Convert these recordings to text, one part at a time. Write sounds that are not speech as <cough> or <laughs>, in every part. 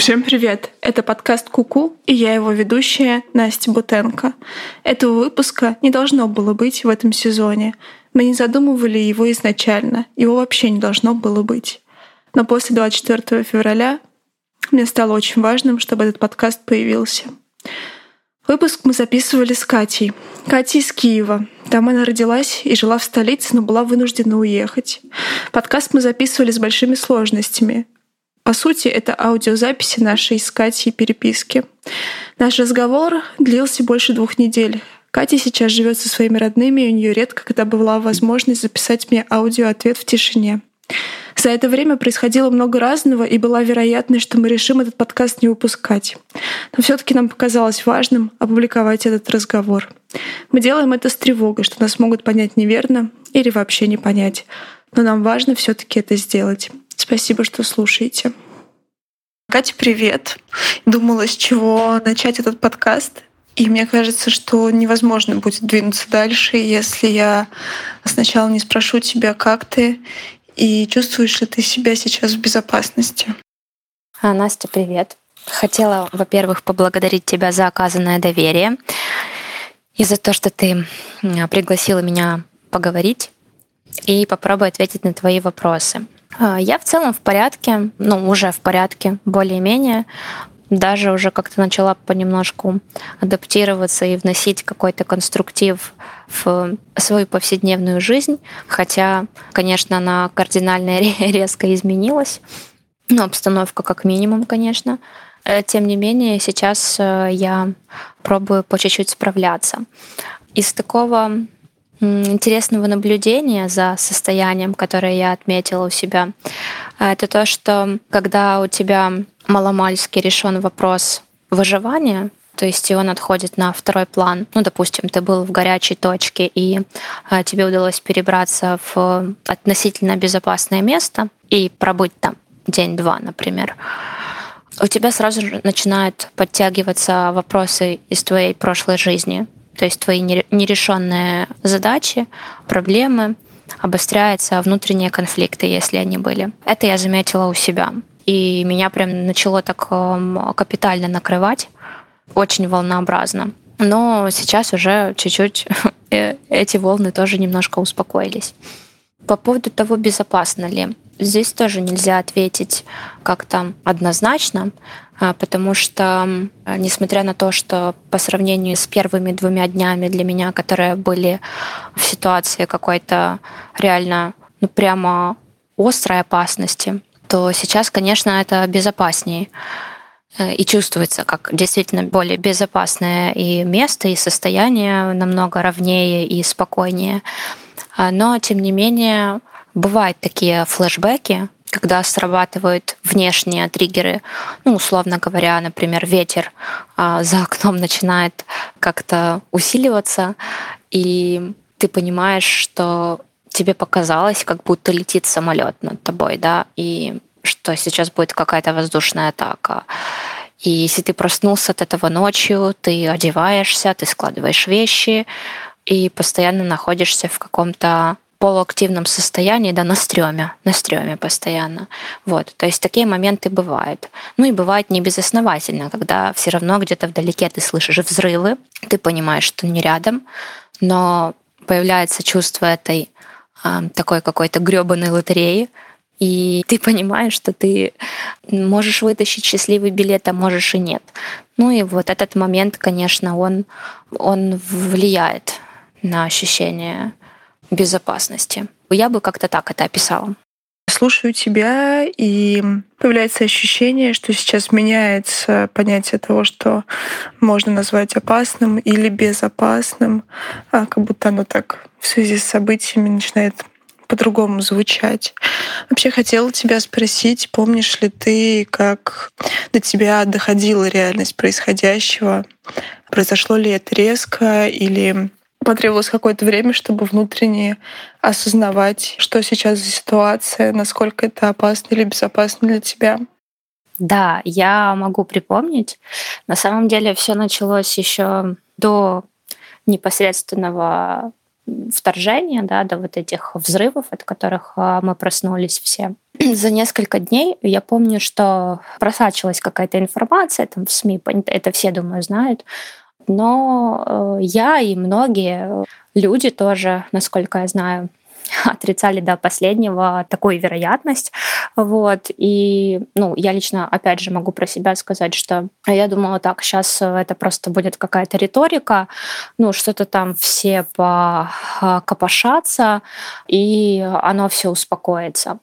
Всем привет! Это подкаст Куку, и я его ведущая Настя Бутенко. Этого выпуска не должно было быть в этом сезоне. Мы не задумывали его изначально, его вообще не должно было быть. Но после 24 февраля мне стало очень важным, чтобы этот подкаст появился. Выпуск мы записывали с Катей. Катя из Киева. Там она родилась и жила в столице, но была вынуждена уехать. Подкаст мы записывали с большими сложностями. По сути, это аудиозаписи нашей с Катей переписки. Наш разговор длился больше двух недель. Катя сейчас живет со своими родными, и у нее редко когда была возможность записать мне аудиоответ в тишине. За это время происходило много разного, и была вероятность, что мы решим этот подкаст не выпускать. Но все таки нам показалось важным опубликовать этот разговор. Мы делаем это с тревогой, что нас могут понять неверно или вообще не понять. Но нам важно все таки это сделать. Спасибо, что слушаете. Катя, привет. Думала, с чего начать этот подкаст. И мне кажется, что невозможно будет двинуться дальше, если я сначала не спрошу тебя, как ты, и чувствуешь ли ты себя сейчас в безопасности. А, Настя, привет. Хотела, во-первых, поблагодарить тебя за оказанное доверие и за то, что ты пригласила меня поговорить и попробую ответить на твои вопросы. А, я в целом в порядке, ну, уже в порядке, более-менее. Даже уже как-то начала понемножку адаптироваться и вносить какой-то конструктив в свою повседневную жизнь, хотя, конечно, она кардинально <laughs> резко изменилась, ну, обстановка как минимум, конечно. Э, тем не менее, сейчас э, я пробую по чуть-чуть справляться. Из такого интересного наблюдения за состоянием, которое я отметила у себя, это то, что когда у тебя маломальски решен вопрос выживания, то есть он отходит на второй план. Ну, допустим, ты был в горячей точке, и а, тебе удалось перебраться в относительно безопасное место и пробыть там день-два, например. У тебя сразу же начинают подтягиваться вопросы из твоей прошлой жизни, то есть твои нерешенные задачи, проблемы, обостряются внутренние конфликты, если они были. Это я заметила у себя. И меня прям начало так эм, капитально накрывать, очень волнообразно. Но сейчас уже чуть-чуть <laughs> э, эти волны тоже немножко успокоились. По поводу того, безопасно ли. Здесь тоже нельзя ответить как-то однозначно. А, потому что, несмотря на то, что по сравнению с первыми двумя днями для меня, которые были в ситуации какой-то реально, ну прямо острой опасности, то сейчас, конечно, это безопаснее э, и чувствуется как действительно более безопасное и место, и состояние намного ровнее и спокойнее. А, но, тем не менее, бывают такие флешбеки, когда срабатывают внешние триггеры, ну, условно говоря, например, ветер а, за окном начинает как-то усиливаться, и ты понимаешь, что тебе показалось, как будто летит самолет над тобой, да, и что сейчас будет какая-то воздушная атака. И если ты проснулся от этого ночью, ты одеваешься, ты складываешь вещи и постоянно находишься в каком-то полуактивном состоянии, да, на стреме, на стреме постоянно. Вот, то есть такие моменты бывают. Ну и бывает не безосновательно, когда все равно где-то вдалеке ты слышишь взрывы, ты понимаешь, что не рядом, но появляется чувство этой э, такой какой-то гребаной лотереи, и ты понимаешь, что ты можешь вытащить счастливый билет, а можешь и нет. Ну и вот этот момент, конечно, он, он влияет на ощущение безопасности. Я бы как-то так это описала. Слушаю тебя, и появляется ощущение, что сейчас меняется понятие того, что можно назвать опасным или безопасным, а как будто оно так в связи с событиями начинает по-другому звучать. Вообще хотела тебя спросить, помнишь ли ты, как до тебя доходила реальность происходящего? Произошло ли это резко или потребовалось какое-то время, чтобы внутренне осознавать, что сейчас за ситуация, насколько это опасно или безопасно для тебя. Да, я могу припомнить. На самом деле все началось еще до непосредственного вторжения, да, до вот этих взрывов, от которых а, мы проснулись все. <clears throat> За несколько дней я помню, что просачивалась какая-то информация там в СМИ, это все, думаю, знают, но э, я и многие люди тоже, насколько я знаю, <laughs> отрицали до последнего такую вероятность. Вот. И ну, я лично, опять же, могу про себя сказать, что я думала, так, сейчас это просто будет какая-то риторика, ну, что-то там все покопошатся, и оно все успокоится.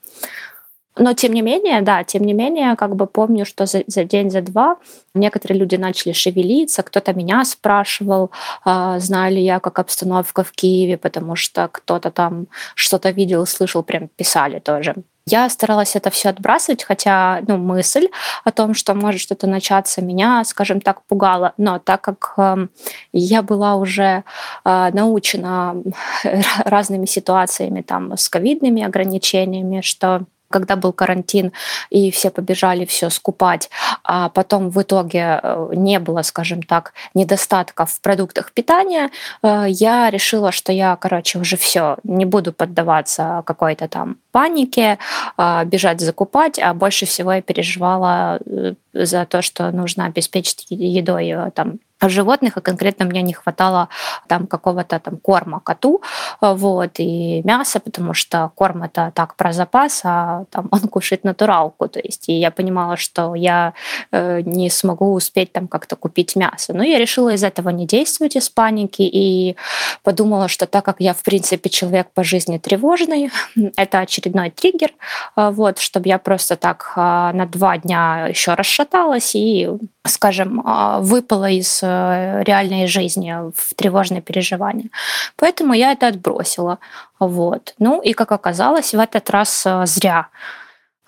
Но тем не менее, да, тем не менее, как бы помню, что за, за день, за два некоторые люди начали шевелиться, кто-то меня спрашивал, э, знаю ли я, как обстановка в Киеве, потому что кто-то там что-то видел, слышал, прям писали тоже. Я старалась это все отбрасывать, хотя ну, мысль о том, что может что-то начаться, меня, скажем так, пугала. Но так как э, я была уже э, научена <laughs> разными ситуациями там, с ковидными ограничениями, что когда был карантин, и все побежали все скупать, а потом в итоге э, не было, скажем так, недостатка в продуктах питания, э, я решила, что я, короче, уже все, не буду поддаваться какой-то там панике, а, бежать закупать, а больше всего я переживала э, за то, что нужно обеспечить едой там животных, и конкретно мне не хватало там какого-то там корма коту, вот, и мяса, потому что корм это так про запас, а там <laughs> он кушает натуралку, то есть, и я понимала, что я э, не смогу успеть там как-то купить мясо. Но я решила из этого не действовать из паники и подумала, что так как я, в принципе, человек по жизни тревожный, <laughs> это очередной триггер, вот, чтобы я просто так на два дня еще расшаталась и скажем, выпала из Э, реальной жизни, в тревожные переживания. Поэтому я это отбросила. Вот. Ну и, как оказалось, в этот раз э, зря.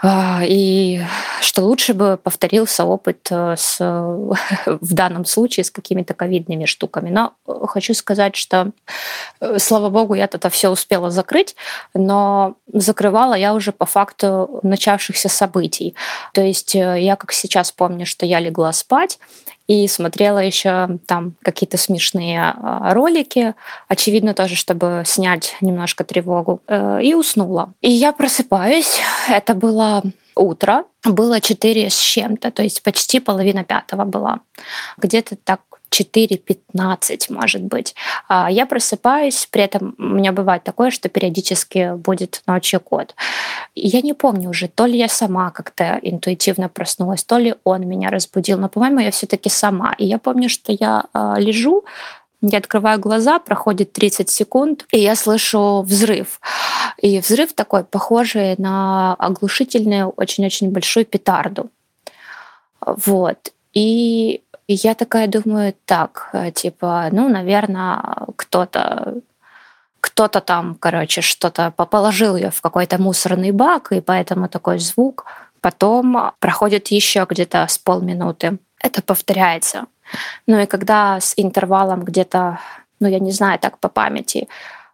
А, и что лучше бы повторился опыт э, с, <laughs> в данном случае с какими-то ковидными штуками. Но хочу сказать, что, слава богу, я это все успела закрыть, но закрывала я уже по факту начавшихся событий. То есть я как сейчас помню, что я легла спать, и смотрела еще там какие-то смешные а, ролики, очевидно тоже, чтобы снять немножко тревогу, э, и уснула. И я просыпаюсь, это было утро, было 4 с чем-то, то есть почти половина пятого была. Где-то так 4-15, может быть. А, я просыпаюсь, при этом у меня бывает такое, что периодически будет ночью кот. Я не помню уже, то ли я сама как-то интуитивно проснулась, то ли он меня разбудил, но, по-моему, я все таки сама. И я помню, что я а, лежу, я открываю глаза, проходит 30 секунд, и я слышу взрыв. И взрыв такой, похожий на оглушительную, очень-очень большую петарду. Вот. И и я такая думаю, так, э, типа, ну, наверное, кто-то кто-то там, короче, что-то положил ее в какой-то мусорный бак, и поэтому такой звук. Потом проходит еще где-то с полминуты. Это повторяется. Ну и когда с интервалом где-то, ну я не знаю, так по памяти,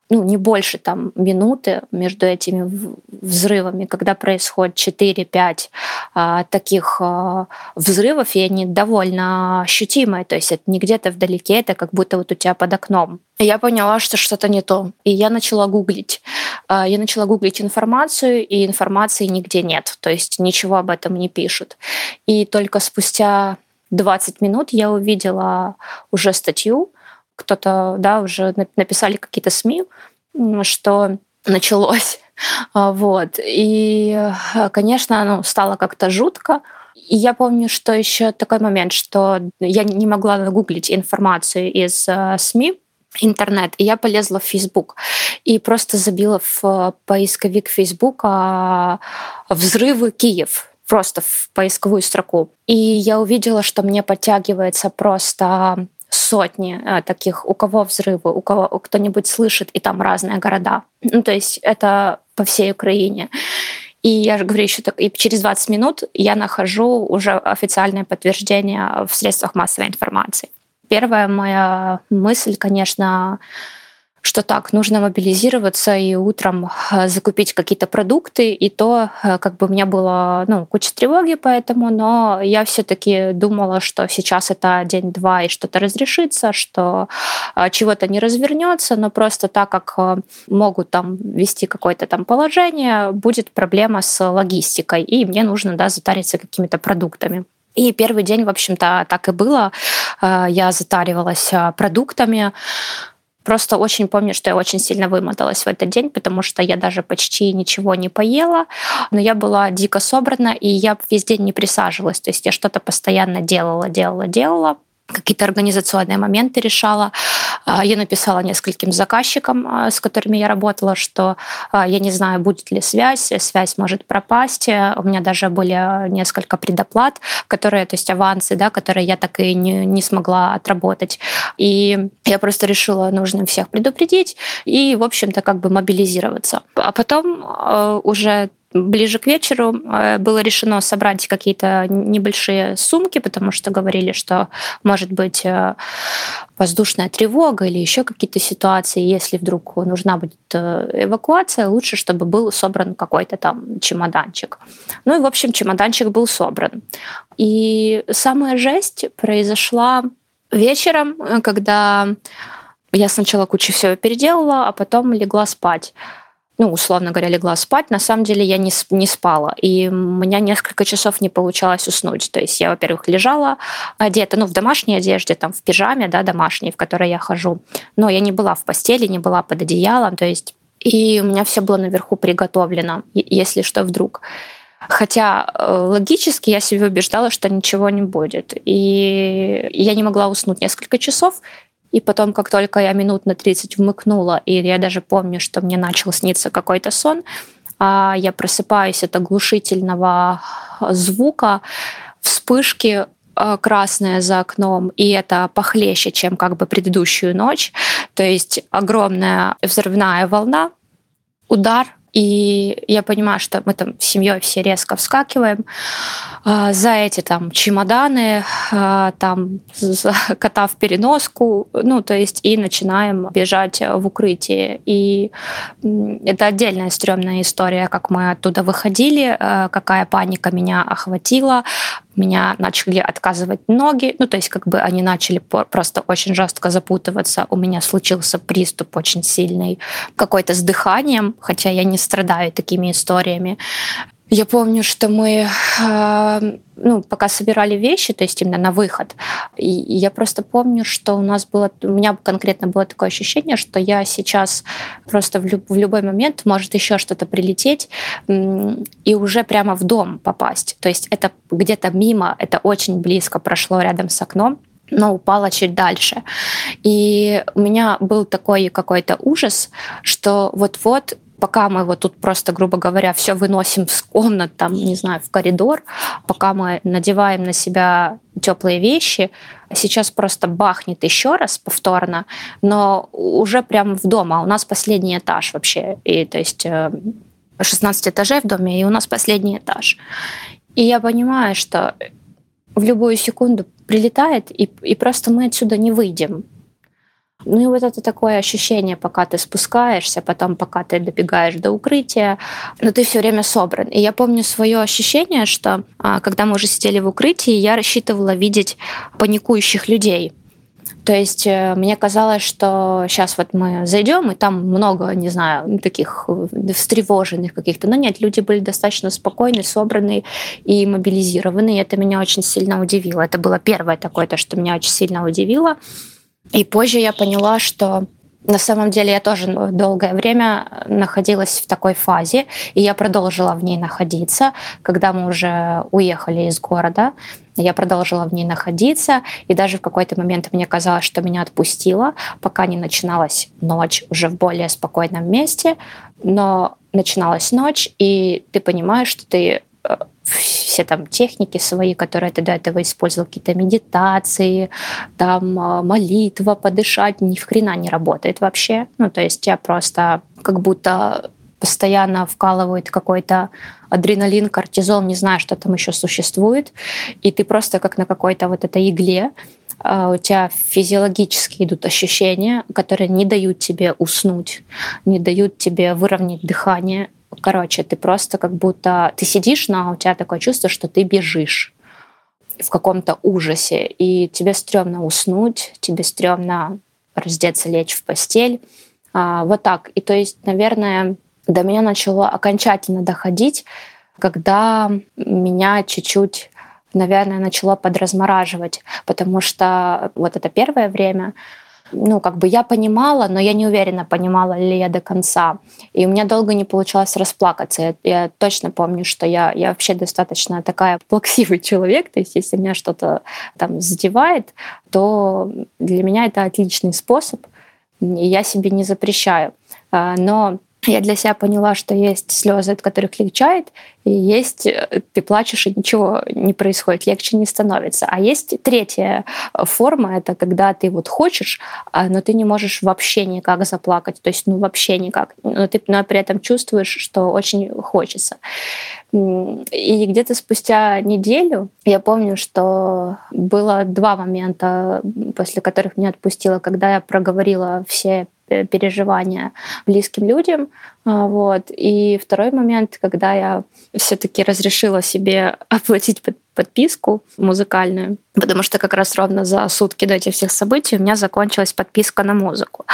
ну, не больше там минуты между этими взрывами, когда происходит 4-5 а, таких а, взрывов, и они довольно ощутимые, то есть это не где-то вдалеке, это как будто вот у тебя под окном. И я поняла, что что-то не то, и я начала гуглить. А, я начала гуглить информацию, и информации нигде нет, то есть ничего об этом не пишут. И только спустя 20 минут я увидела уже статью, кто-то, да, уже написали какие-то СМИ, что началось. <laughs> А, вот. И, конечно, ну, стало как-то жутко. И я помню, что еще такой момент, что я не могла гуглить информацию из э, СМИ, интернет, и я полезла в Facebook и просто забила в поисковик Facebook взрывы Киев просто в поисковую строку. И я увидела, что мне подтягивается просто сотни э, таких, у кого взрывы, у кого кто-нибудь слышит, и там разные города. Ну, то есть это по всей Украине. И я же говорю еще так, и через 20 минут я нахожу уже официальное подтверждение в средствах массовой информации. Первая моя мысль, конечно, что так, нужно мобилизироваться и утром э, закупить какие-то продукты, и то э, как бы у меня было ну, куча тревоги поэтому, но я все-таки думала, что сейчас это день-два и что-то разрешится, что э, чего-то не развернется, но просто так как могут там вести какое-то там положение, будет проблема с логистикой, и мне нужно да, затариться какими-то продуктами. И первый день, в общем-то, так и было. Я затаривалась продуктами, Просто очень помню, что я очень сильно вымоталась в этот день, потому что я даже почти ничего не поела, но я была дико собрана, и я весь день не присаживалась. То есть я что-то постоянно делала, делала, делала какие-то организационные моменты решала. А, я написала нескольким заказчикам, а, с которыми я работала, что а, я не знаю, будет ли связь, связь может пропасть. У меня даже были несколько предоплат, которые, то есть авансы, да, которые я так и не, не смогла отработать. И я просто решила, нужно всех предупредить и, в общем-то, как бы мобилизироваться. А потом уже ближе к вечеру э, было решено собрать какие-то небольшие сумки, потому что говорили, что может быть э, воздушная тревога или еще какие-то ситуации, если вдруг нужна будет э, эвакуация, лучше, чтобы был собран какой-то там чемоданчик. Ну и, в общем, чемоданчик был собран. И самая жесть произошла вечером, когда я сначала кучу всего переделала, а потом легла спать ну, условно говоря, легла спать, на самом деле я не, не спала. И у меня несколько часов не получалось уснуть. То есть я, во-первых, лежала одета, ну, в домашней одежде, там, в пижаме, да, домашней, в которой я хожу. Но я не была в постели, не была под одеялом, то есть и у меня все было наверху приготовлено, если что вдруг. Хотя э, логически я себе убеждала, что ничего не будет. И я не могла уснуть несколько часов. И потом, как только я минут на 30 вмыкнула, и я даже помню, что мне начал сниться какой-то сон, а я просыпаюсь от оглушительного звука, вспышки э, красное за окном, и это похлеще, чем как бы предыдущую ночь. То есть огромная взрывная волна, удар, и я понимаю, что мы там с семьей все резко вскакиваем э, за эти там чемоданы, э, там за <laughs> кота в переноску, ну, то есть и начинаем бежать в укрытие. И это отдельная стрёмная история, как мы оттуда выходили, э, какая паника меня охватила, меня начали отказывать ноги, ну, то есть как бы они начали просто очень жестко запутываться. У меня случился приступ очень сильный, какой-то с дыханием, хотя я не страдаю такими историями. Я помню, что мы, э, ну, пока собирали вещи, то есть именно на выход, и я просто помню, что у нас было, у меня конкретно было такое ощущение, что я сейчас просто в, люб, в любой момент может еще что-то прилететь и уже прямо в дом попасть. То есть это где-то мимо, это очень близко прошло рядом с окном но упала чуть дальше. И у меня был такой какой-то ужас, что вот-вот пока мы вот тут просто, грубо говоря, все выносим с комнат, там, не знаю, в коридор, пока мы надеваем на себя теплые вещи, сейчас просто бахнет еще раз повторно, но уже прямо в дом, а у нас последний этаж вообще, и то есть 16 э, этажей в доме, и у нас последний этаж. И я понимаю, что в любую секунду прилетает, и, и просто мы отсюда не выйдем. Ну и вот это такое ощущение, пока ты спускаешься, потом пока ты добегаешь до укрытия, но ты все время собран. И я помню свое ощущение, что а, когда мы уже сидели в укрытии, я рассчитывала видеть паникующих людей. То есть э, мне казалось, что сейчас вот мы зайдем, и там много, не знаю, таких встревоженных каких-то. Но нет, люди были достаточно спокойны, собраны и мобилизированы. И это меня очень сильно удивило. Это было первое такое, то, что меня очень сильно удивило. И позже я поняла, что на самом деле я тоже долгое время находилась в такой фазе, и я продолжила в ней находиться, когда мы уже уехали из города. Я продолжила в ней находиться, и даже в какой-то момент мне казалось, что меня отпустило, пока не начиналась ночь уже в более спокойном месте. Но начиналась ночь, и ты понимаешь, что ты э, все там техники свои, которые ты до этого использовал, какие-то медитации, там а, молитва, подышать, ни в хрена не работает вообще. Ну, то есть тебя просто как будто постоянно вкалывает какой-то адреналин, кортизол, не знаю, что там еще существует, и ты просто как на какой-то вот этой игле, а, у тебя физиологически идут ощущения, которые не дают тебе уснуть, не дают тебе выровнять дыхание. Короче, ты просто как будто ты сидишь, но у тебя такое чувство, что ты бежишь в каком-то ужасе, и тебе стрёмно уснуть, тебе стрёмно раздеться, лечь в постель. А, вот так. И то есть, наверное, до меня начало окончательно доходить, когда меня чуть-чуть наверное, начало подразмораживать, потому что вот это первое время, ну, как бы я понимала, но я не уверена, понимала ли я до конца. И у меня долго не получалось расплакаться. Я, я точно помню, что я, я вообще достаточно такая <laughs> плаксивый человек. То есть если меня что-то там задевает, то для меня это отличный способ, и я себе не запрещаю. А, но я для себя поняла, что есть слезы, от которых легчает, есть э, ты плачешь, и ничего не происходит, легче не становится. А есть третья форма, это когда ты вот хочешь, а, но ты не можешь вообще никак заплакать, то есть ну вообще никак, но ты но при этом чувствуешь, что очень хочется. И где-то спустя неделю я помню, что было два момента, после которых меня отпустило, когда я проговорила все Э, переживания близким людям. А, вот. И второй момент, когда я все-таки разрешила себе <laughs> оплатить подписку музыкальную, потому что как раз ровно за сутки до этих всех событий у меня закончилась подписка на музыку.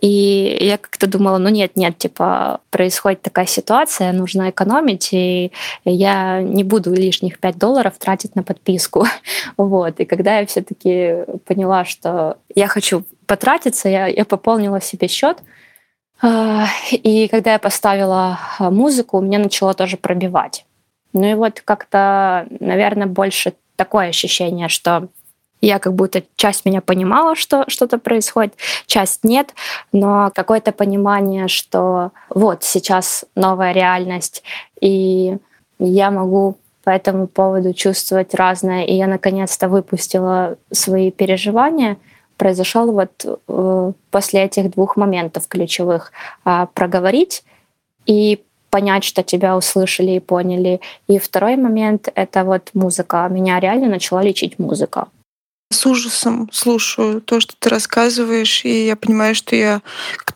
И я как-то думала, ну нет, нет, типа происходит такая ситуация, нужно экономить, и я не буду лишних 5 долларов тратить на подписку. <laughs> Вот. И когда я все-таки поняла, что я хочу потратиться, я, я пополнила себе счет. А, и когда я поставила а, музыку, меня начало тоже пробивать. Ну и вот как-то, наверное, больше такое ощущение, что я как будто часть меня понимала, что что-то происходит, часть нет, но какое-то понимание, что вот сейчас новая реальность, и я могу по этому поводу чувствовать разное, и я наконец-то выпустила свои переживания — произошел вот э, после этих двух моментов ключевых. Э, проговорить и понять, что тебя услышали и поняли. И второй момент — это вот музыка. Меня реально начала лечить музыка. С ужасом слушаю то, что ты рассказываешь, и я понимаю, что я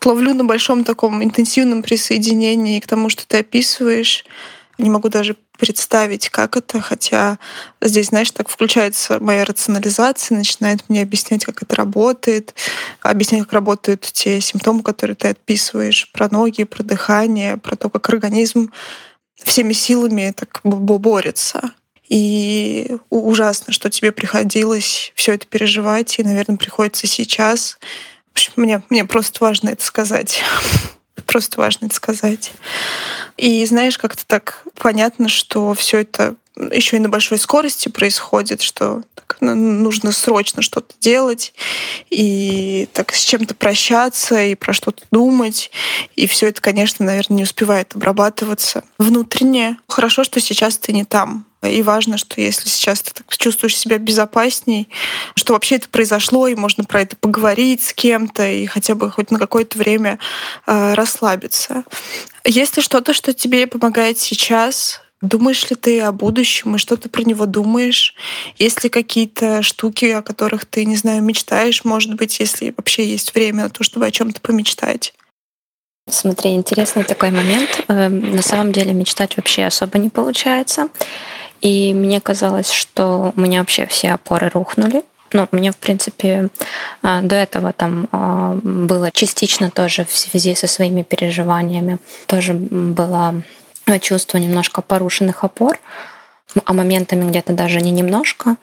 ловлю на большом таком интенсивном присоединении к тому, что ты описываешь. Не могу даже представить, как это, хотя здесь, знаешь, так включается моя рационализация, начинает мне объяснять, как это работает, объяснять, как работают те симптомы, которые ты описываешь, про ноги, про дыхание, про то, как организм всеми силами так борется. И ужасно, что тебе приходилось все это переживать, и, наверное, приходится сейчас. В общем, мне, мне просто важно это сказать. <laughs> Просто важно это сказать. И знаешь, как-то так понятно, что все это еще и на большой скорости происходит, что так, ну, нужно срочно что-то делать и так с чем-то прощаться и про что-то думать. И все это, конечно, наверное, не успевает обрабатываться внутренне. Хорошо, что сейчас ты не там. И важно, что если сейчас ты так чувствуешь себя безопасней, что вообще это произошло, и можно про это поговорить с кем-то, и хотя бы хоть на какое-то время э, расслабиться. Есть ли что-то, что тебе помогает сейчас? Думаешь ли ты о будущем и что ты про него думаешь? Есть ли какие-то штуки, о которых ты, не знаю, мечтаешь, может быть, если вообще есть время на то, чтобы о чем-то помечтать? Смотри, интересный такой момент. Эм, на самом деле мечтать вообще особо не получается. И мне казалось, что у меня вообще все опоры рухнули. Ну, мне, в принципе, а, до этого там а, было частично тоже в связи со своими переживаниями. Тоже было чувство немножко порушенных опор, а моментами где-то даже не немножко.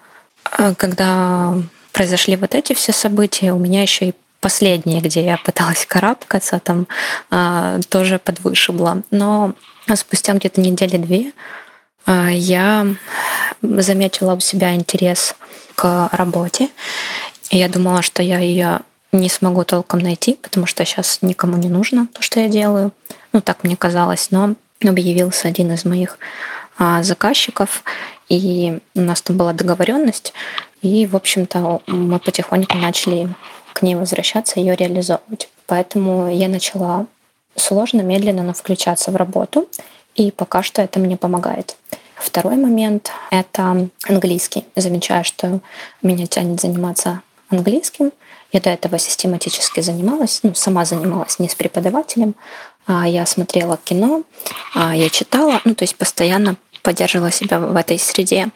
А когда произошли вот эти все события, у меня еще и последние, где я пыталась карабкаться, там тоже подвышибло. Но спустя где-то недели две я заметила у себя интерес к работе. Я думала, что я ее не смогу толком найти, потому что сейчас никому не нужно то, что я делаю. Ну, так мне казалось. Но объявился один из моих а, заказчиков, и у нас там была договоренность, и, в общем-то, мы потихоньку начали к ней возвращаться, ее реализовывать. Поэтому я начала сложно, медленно, но включаться в работу, и пока что это мне помогает. Второй момент — это английский. Замечаю, что меня тянет заниматься английским. Я до этого систематически занималась, ну, сама занималась не с преподавателем. А я смотрела кино, а я читала, ну, то есть постоянно поддерживала себя в этой среде.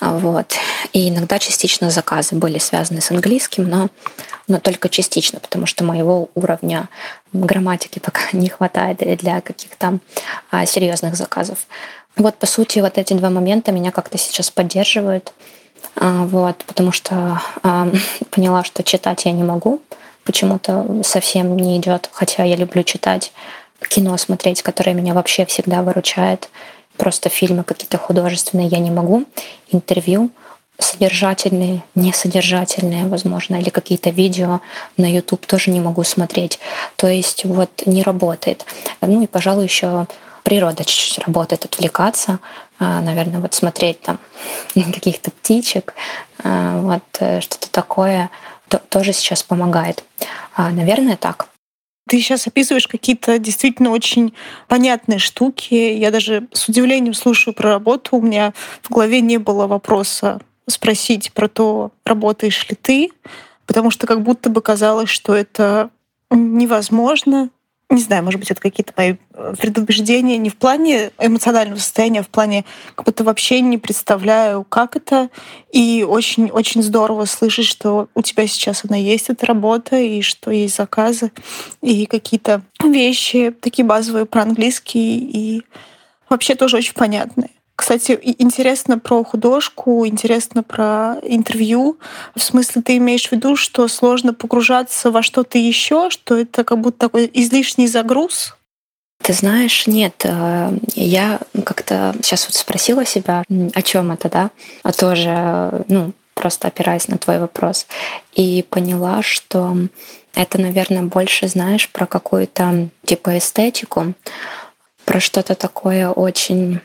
Вот. И иногда частично заказы были связаны с английским, но, но только частично, потому что моего уровня грамматики пока <laughs> не хватает для каких-то а, серьезных заказов. Вот, по сути, вот эти два момента меня как-то сейчас поддерживают. А, вот, потому что а, <laughs> поняла, что читать я не могу, почему-то совсем не идет, хотя я люблю читать, кино смотреть, которое меня вообще всегда выручает. Просто фильмы какие-то художественные я не могу, интервью содержательные, несодержательные, возможно, или какие-то видео на YouTube тоже не могу смотреть. То есть вот не работает. Ну и, пожалуй, еще природа чуть-чуть работает, отвлекаться, а, наверное, вот смотреть там <laughs> каких-то птичек, а, вот э, что-то такое тоже сейчас помогает. А, наверное, так. Ты сейчас описываешь какие-то действительно очень понятные штуки. Я даже с удивлением слушаю про работу. У меня в голове не было вопроса спросить про то, работаешь ли ты, потому что как будто бы казалось, что это невозможно, не знаю, может быть, это какие-то мои э, предубеждения не в плане эмоционального состояния, а в плане как будто вообще не представляю, как это. И очень-очень здорово слышать, что у тебя сейчас она есть, эта работа, и что есть заказы, и какие-то вещи такие базовые про английский, и вообще тоже очень понятные. Кстати, интересно про художку, интересно про интервью. В смысле, ты имеешь в виду, что сложно погружаться во что-то еще, что это как будто такой излишний загруз? Ты знаешь, нет, э, я как-то сейчас вот спросила себя, о чем это, да, а тоже, ну, просто опираясь на твой вопрос, и поняла, что это, наверное, больше, знаешь, про какую-то типа эстетику, про что-то такое очень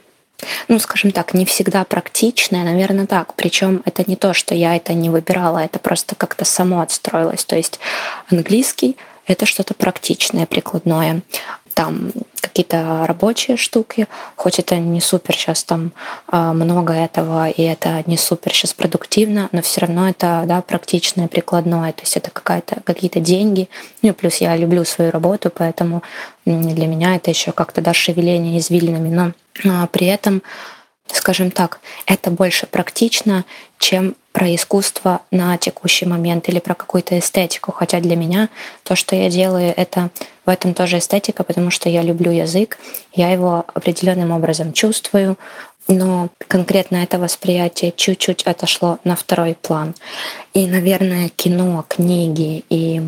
ну, скажем так, не всегда практичное, наверное, так. Причем это не то, что я это не выбирала, это просто как-то само отстроилось. То есть английский — это что-то практичное, прикладное. Там какие-то рабочие штуки, хоть это не супер сейчас там а, много этого, и это не супер сейчас продуктивно, но все равно это да, практичное, прикладное, то есть это какая-то, какие-то деньги. Ну, плюс я люблю свою работу, поэтому для меня это еще как-то да, шевеление извилинами, но при этом скажем так, это больше практично, чем про искусство на текущий момент или про какую-то эстетику. Хотя для меня то, что я делаю, это в этом тоже эстетика, потому что я люблю язык, я его определенным образом чувствую, но конкретно это восприятие чуть-чуть отошло на второй план. И, наверное, кино, книги и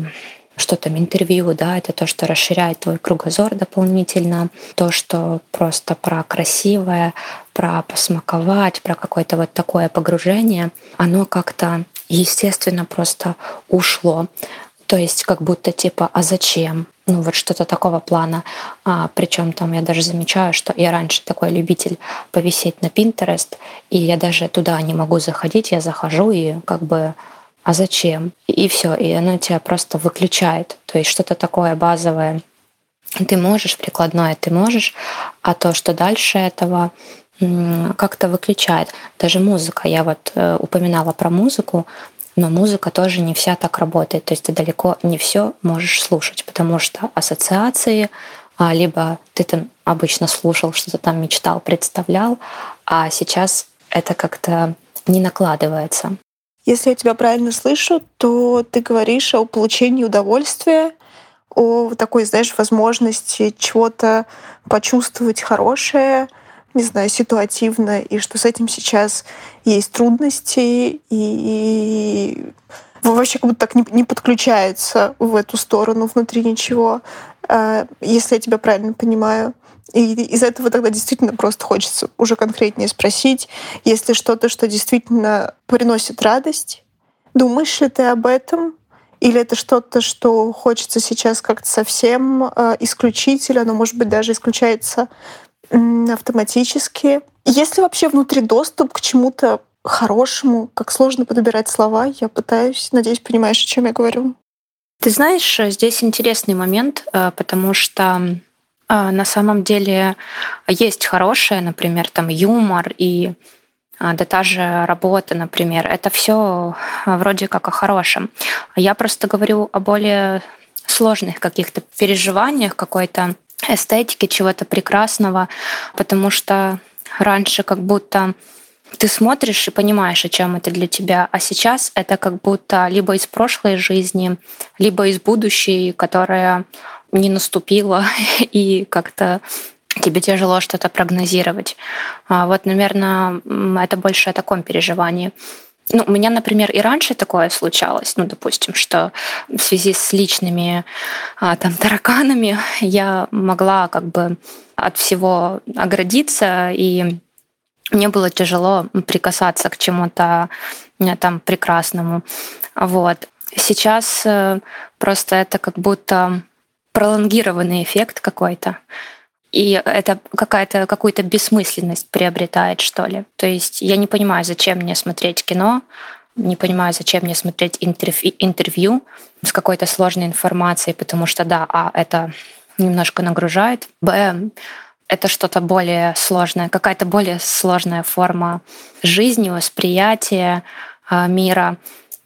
что там интервью, да, это то, что расширяет твой кругозор дополнительно, то, что просто про красивое, про посмаковать, про какое-то вот такое погружение, оно как-то естественно просто ушло. То есть как будто типа, а зачем? Ну вот что-то такого плана. А, причем там я даже замечаю, что я раньше такой любитель повисеть на Pinterest, и я даже туда не могу заходить, я захожу и как бы а зачем? И все, и оно тебя просто выключает. То есть что-то такое базовое. Ты можешь, прикладное ты можешь, а то, что дальше этого, как-то выключает. Даже музыка. Я вот э, упоминала про музыку, но музыка тоже не вся так работает. То есть ты далеко не все можешь слушать, потому что ассоциации, а, либо ты там обычно слушал, что-то там мечтал, представлял, а сейчас это как-то не накладывается. Если я тебя правильно слышу, то ты говоришь о получении удовольствия, о такой, знаешь, возможности чего-то почувствовать хорошее, не знаю, ситуативно, и что с этим сейчас есть трудности, и вообще как будто так не, не подключается в эту сторону внутри ничего, а, если я тебя правильно понимаю. И из этого тогда действительно просто хочется уже конкретнее спросить, если что-то, что действительно приносит радость, думаешь ли ты об этом? Или это что-то, что хочется сейчас как-то совсем э, исключить, или оно, может быть, даже исключается э, автоматически? Есть ли вообще внутри доступ к чему-то хорошему? Как сложно подбирать слова? Я пытаюсь. Надеюсь, понимаешь, о чем я говорю. Ты знаешь, здесь интересный момент, э, потому что на самом деле есть хорошее, например, там юмор и а, да та же работа, например. Это все вроде как о хорошем. Я просто говорю о более сложных каких-то переживаниях, какой-то эстетики, чего-то прекрасного, потому что раньше как будто ты смотришь и понимаешь, о чем это для тебя, а сейчас это как будто либо из прошлой жизни, либо из будущей, которая не наступила, <laughs> и как-то тебе тяжело что-то прогнозировать. А вот, наверное, это больше о таком переживании. Ну, у меня, например, и раньше такое случалось, ну, допустим, что в связи с личными а, там <laughs> тараканами я могла как бы от всего оградиться, и мне было тяжело прикасаться к чему-то там прекрасному. Вот. Сейчас э, просто это как будто пролонгированный эффект какой-то. И это какая-то какую-то бессмысленность приобретает, что ли. То есть я не понимаю, зачем мне смотреть кино, не понимаю, зачем мне смотреть интервью, интервью с какой-то сложной информацией, потому что, да, а, это немножко нагружает, б, это что-то более сложное, какая-то более сложная форма жизни, восприятия а, мира.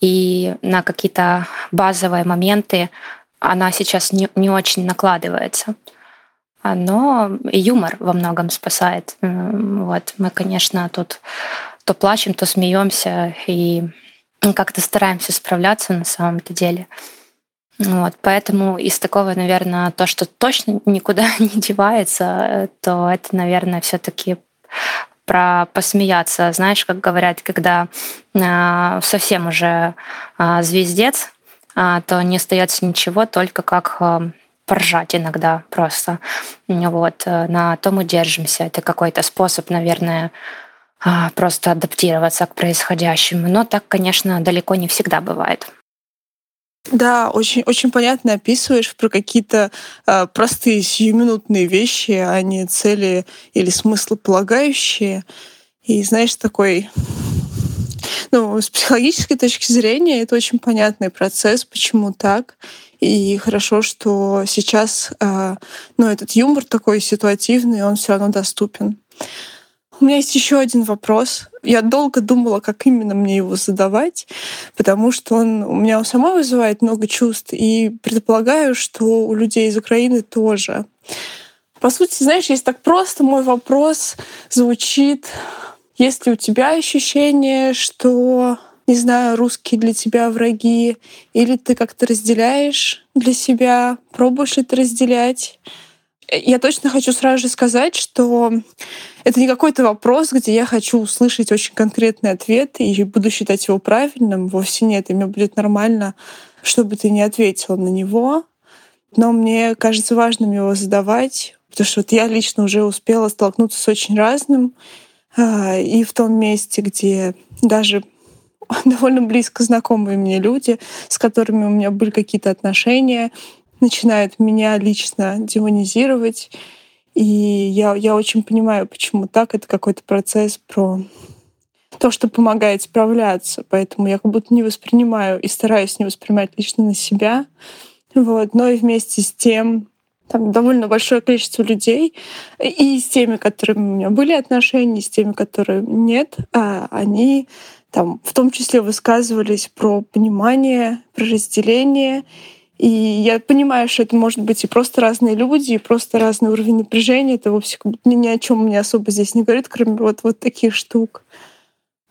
И на какие-то базовые моменты она сейчас не, не очень накладывается. Но юмор во многом спасает. Вот мы, конечно, тут то плачем, то смеемся и как-то стараемся справляться на самом-то деле. Вот, поэтому из такого, наверное, то, что точно никуда <laughs> не девается, то это, наверное, все-таки про посмеяться. Знаешь, как говорят, когда э, совсем уже э, звездец, то не остается ничего, только как э, поржать иногда просто. Вот, э, на том и держимся. Это какой-то способ, наверное, просто адаптироваться к происходящему. Но так, конечно, далеко не всегда бывает. Да, очень, очень понятно описываешь про какие-то э, простые сиюминутные вещи, а не цели или смыслополагающие. И знаешь, такой ну, с психологической точки зрения это очень понятный процесс, почему так. И хорошо, что сейчас э, ну, этот юмор такой ситуативный, он все равно доступен. У меня есть еще один вопрос. Я долго думала, как именно мне его задавать, потому что он у меня у самой вызывает много чувств, и предполагаю, что у людей из Украины тоже. По сути, знаешь, если так просто мой вопрос звучит, есть ли у тебя ощущение, что, не знаю, русские для тебя враги, или ты как-то разделяешь для себя, пробуешь ли ты разделять? Я точно хочу сразу же сказать, что это не какой-то вопрос, где я хочу услышать очень конкретный ответ и буду считать его правильным. Вовсе нет, и мне будет нормально, чтобы ты не ответила на него. Но мне кажется важным его задавать, потому что вот я лично уже успела столкнуться с очень разным. А, и в том месте, где даже <laughs> довольно близко знакомые мне люди, с которыми у меня были какие-то отношения, начинают меня лично демонизировать. И я, я очень понимаю, почему так. Это какой-то процесс про то, что помогает справляться. Поэтому я как будто не воспринимаю и стараюсь не воспринимать лично на себя. Вот. Но и вместе с тем там довольно большое количество людей, и с теми, которыми у меня были отношения, и с теми, которые нет, а они там в том числе высказывались про понимание, про разделение, и я понимаю, что это может быть и просто разные люди, и просто разный уровень напряжения. Это вовсе как будто ни о чем мне особо здесь не говорит, кроме вот, вот таких штук.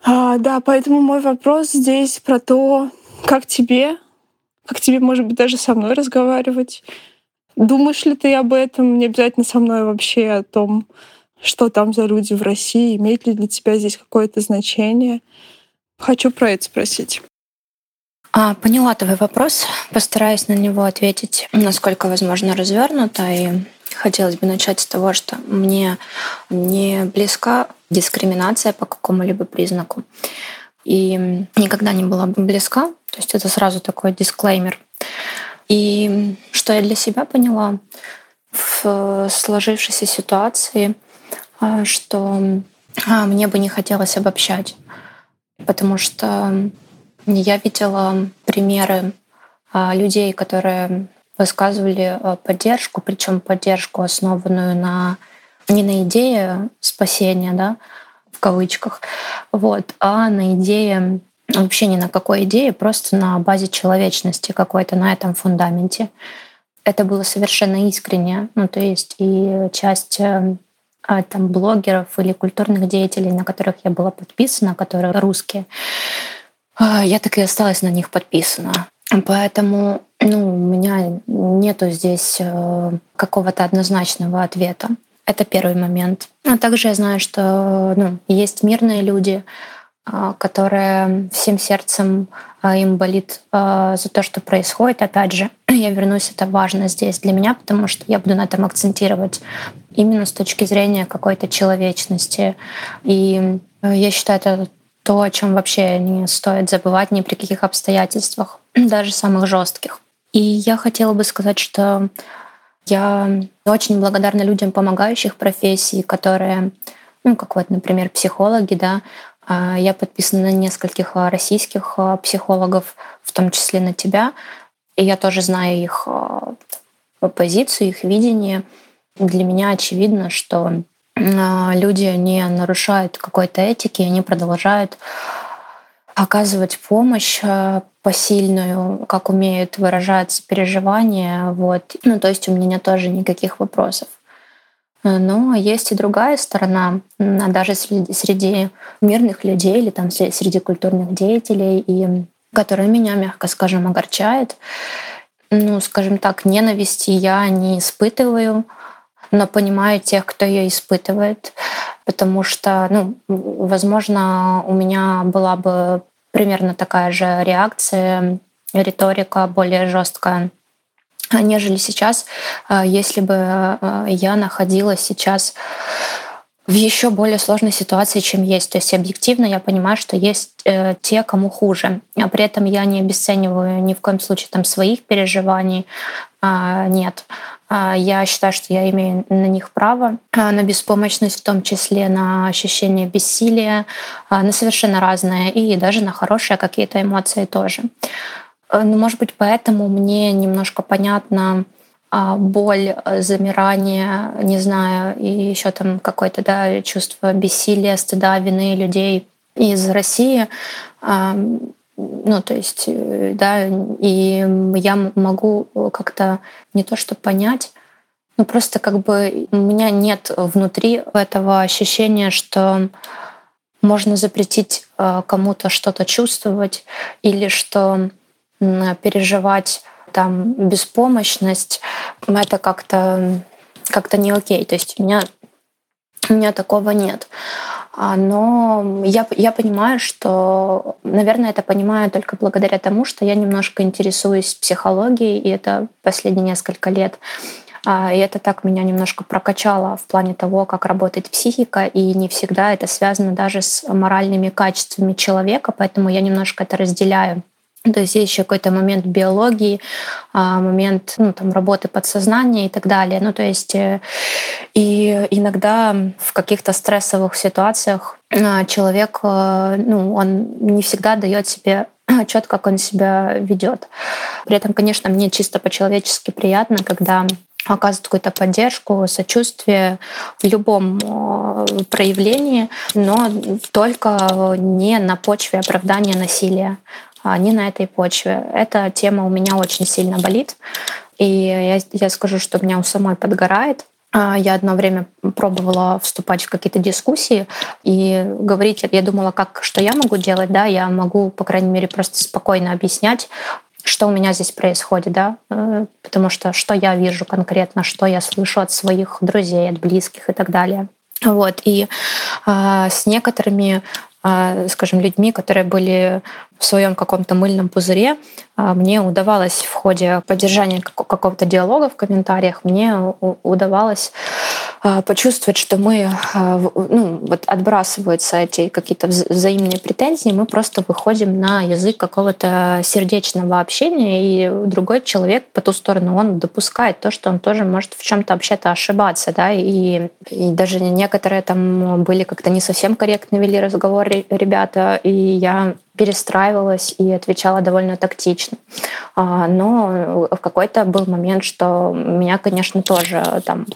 А, да, поэтому мой вопрос здесь про то, как тебе, как тебе, может быть, даже со мной разговаривать. Думаешь ли ты об этом? Не обязательно со мной вообще о том, что там за люди в России, имеет ли для тебя здесь какое-то значение. Хочу про это спросить. А, поняла твой вопрос. Постараюсь на него ответить насколько возможно развернуто. И хотелось бы начать с того, что мне не близка дискриминация по какому-либо признаку. И никогда не была близка. То есть это сразу такой дисклеймер. И что я для себя поняла в сложившейся ситуации, а, что а, мне бы не хотелось обобщать, потому что я видела примеры а, людей, которые высказывали э, поддержку, причем поддержку, основанную на не на идее спасения, да, в кавычках, вот, а на идее вообще ни на какой идее, просто на базе человечности какой-то, на этом фундаменте. Это было совершенно искренне. Ну, то есть и часть э, а, там, блогеров или культурных деятелей, на которых я была подписана, которые русские, а, я так и осталась на них подписана. Поэтому ну, у меня нету здесь э, какого-то однозначного ответа. Это первый момент. А также я знаю, что ну, есть мирные люди, а, которые всем сердцем а, им болит а, за то, что происходит. Опять же, <clears throat> я вернусь, это важно здесь для меня, потому что я буду на этом акцентировать именно с точки зрения какой-то человечности. И я считаю, это то, о чем вообще не стоит забывать ни при каких обстоятельствах, <clears throat> даже самых жестких. И я хотела бы сказать, что я очень благодарна людям, помогающих профессии, которые, ну, как вот, например, психологи, да, я подписана на нескольких а, российских а, психологов, в том числе на тебя. И я тоже знаю их позицию, их видение. Для меня очевидно, что люди не нарушают какой-то этики, они продолжают оказывать помощь посильную, как умеют выражаться переживания. Вот. Ну, то есть у меня тоже никаких вопросов. Э, но есть и другая сторона, даже среди, среди мирных людей или там среди культурных деятелей, и которая меня, мягко скажем, огорчает. Ну, скажем так, ненависти я не испытываю, но понимаю тех, кто ее испытывает, потому что, ну, возможно, у меня была бы примерно такая же реакция, риторика более жесткая <clears throat> нежели сейчас, а, если бы а, я находилась сейчас в еще более сложной ситуации, чем есть. То есть объективно я понимаю, что есть э, те, кому хуже. А при этом я не обесцениваю ни в коем случае там своих переживаний. А, нет. А, я считаю, что я имею на них право, а, на беспомощность, в том числе на ощущение бессилия, на совершенно разное и даже на хорошие какие-то эмоции тоже. Э, ну, может быть, поэтому мне немножко понятно а, боль, э, замирание, не знаю, и еще там какое-то да, чувство бессилия, стыда, вины людей из России. Ну, то есть, э, да, и я могу как-то не то что понять, но просто как бы у меня нет внутри этого ощущения, что можно запретить кому-то что-то чувствовать или что переживать там беспомощность, это как-то как-то не окей. То есть у меня, у меня такого нет. А, но я, я понимаю, что, наверное, это понимаю только благодаря тому, что я немножко интересуюсь психологией, и это последние несколько лет. А, и это так меня немножко прокачало в плане того, как работает психика, и не всегда это связано даже с моральными качествами человека, поэтому я немножко это разделяю. То есть есть еще какой-то момент биологии, а, момент ну, там, работы подсознания и так далее. Ну, то есть э, и иногда в каких-то стрессовых ситуациях а, человек, э, ну, он не всегда дает себе <clears throat> отчет, как он себя ведет. При этом, конечно, мне чисто по-человечески приятно, когда оказывают какую-то поддержку, сочувствие в любом э, проявлении, но только не на почве оправдания насилия не на этой почве. Эта тема у меня очень сильно болит. И я, я скажу, что меня у самой подгорает. А, я одно время пробовала вступать в какие-то дискуссии и говорить, я думала, как, что я могу делать, да, я могу, по крайней мере, просто спокойно объяснять, что у меня здесь происходит, да, э, потому что что я вижу конкретно, что я слышу от своих друзей, от близких и так далее. Вот, и э, с некоторыми а, скажем, людьми, которые были в своем каком-то мыльном пузыре, а, мне удавалось в ходе поддержания какого-то диалога в комментариях, мне удавалось а, почувствовать, что мы, ну, вот отбрасываются эти какие-то взаимные претензии, мы просто выходим на язык какого-то сердечного общения, и другой человек по ту сторону, он допускает то, что он тоже может в чем-то вообще-то ошибаться, да, и, и даже некоторые там были как-то не совсем корректно вели разговор ребята, и я перестраивалась и отвечала довольно тактично. А, но в какой-то был момент, что меня, конечно, тоже там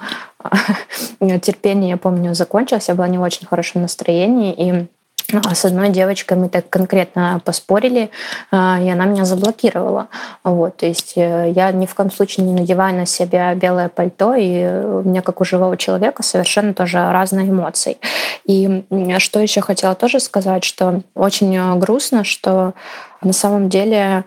<laughs> терпение, я помню, закончилось, я была не в очень хорошем настроении, и с одной девочкой мы так конкретно поспорили, а, и она меня заблокировала. Вот, то есть э, я ни в коем случае не надеваю на себя белое пальто, и у меня, как у живого человека, совершенно тоже разные эмоции. И что еще хотела тоже сказать, что очень э, грустно, что на самом деле а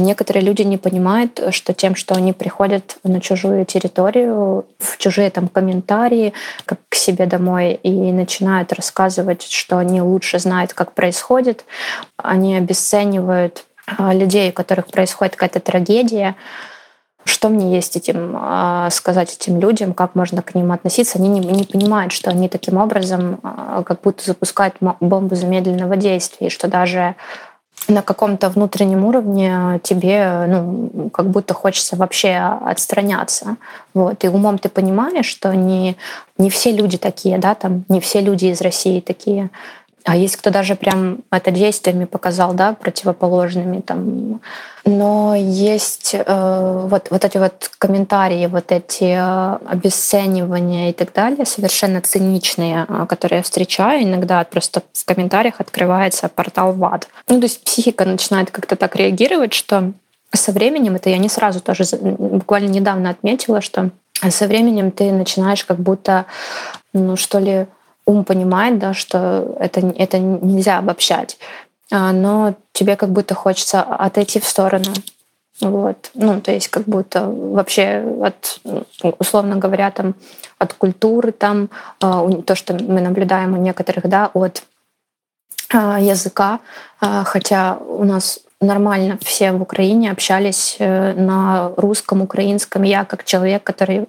некоторые люди не понимают, что тем, что они приходят на чужую территорию, в чужие там комментарии, как к себе домой, и начинают рассказывать, что они лучше знают, как происходит, они обесценивают а, людей, у которых происходит какая-то трагедия, что мне есть этим а, сказать этим людям, как можно к ним относиться. Они не, не понимают, что они таким образом как будто запускают бомбу замедленного действия, и что даже на каком-то внутреннем уровне тебе ну, как будто хочется вообще отстраняться. Вот. И умом ты понимаешь, что не, не все люди такие, да, там, не все люди из России такие. А есть кто даже прям это действиями показал, да, противоположными там. Но есть э, вот, вот эти вот комментарии, вот эти э, обесценивания и так далее, совершенно циничные, э, которые я встречаю. Иногда просто в комментариях открывается портал в ад. Ну, то есть психика начинает как-то так реагировать, что со временем, это я не сразу тоже буквально недавно отметила, что со временем ты начинаешь как будто, ну что ли, ум понимает, да, что это, это нельзя обобщать, а, но тебе как будто хочется отойти в сторону. Вот. Ну, то есть как будто вообще от, условно говоря, там, от культуры, там, а, то, что мы наблюдаем у некоторых, да, от а, языка, хотя у нас нормально все в Украине общались э, на русском, украинском. Я как человек, который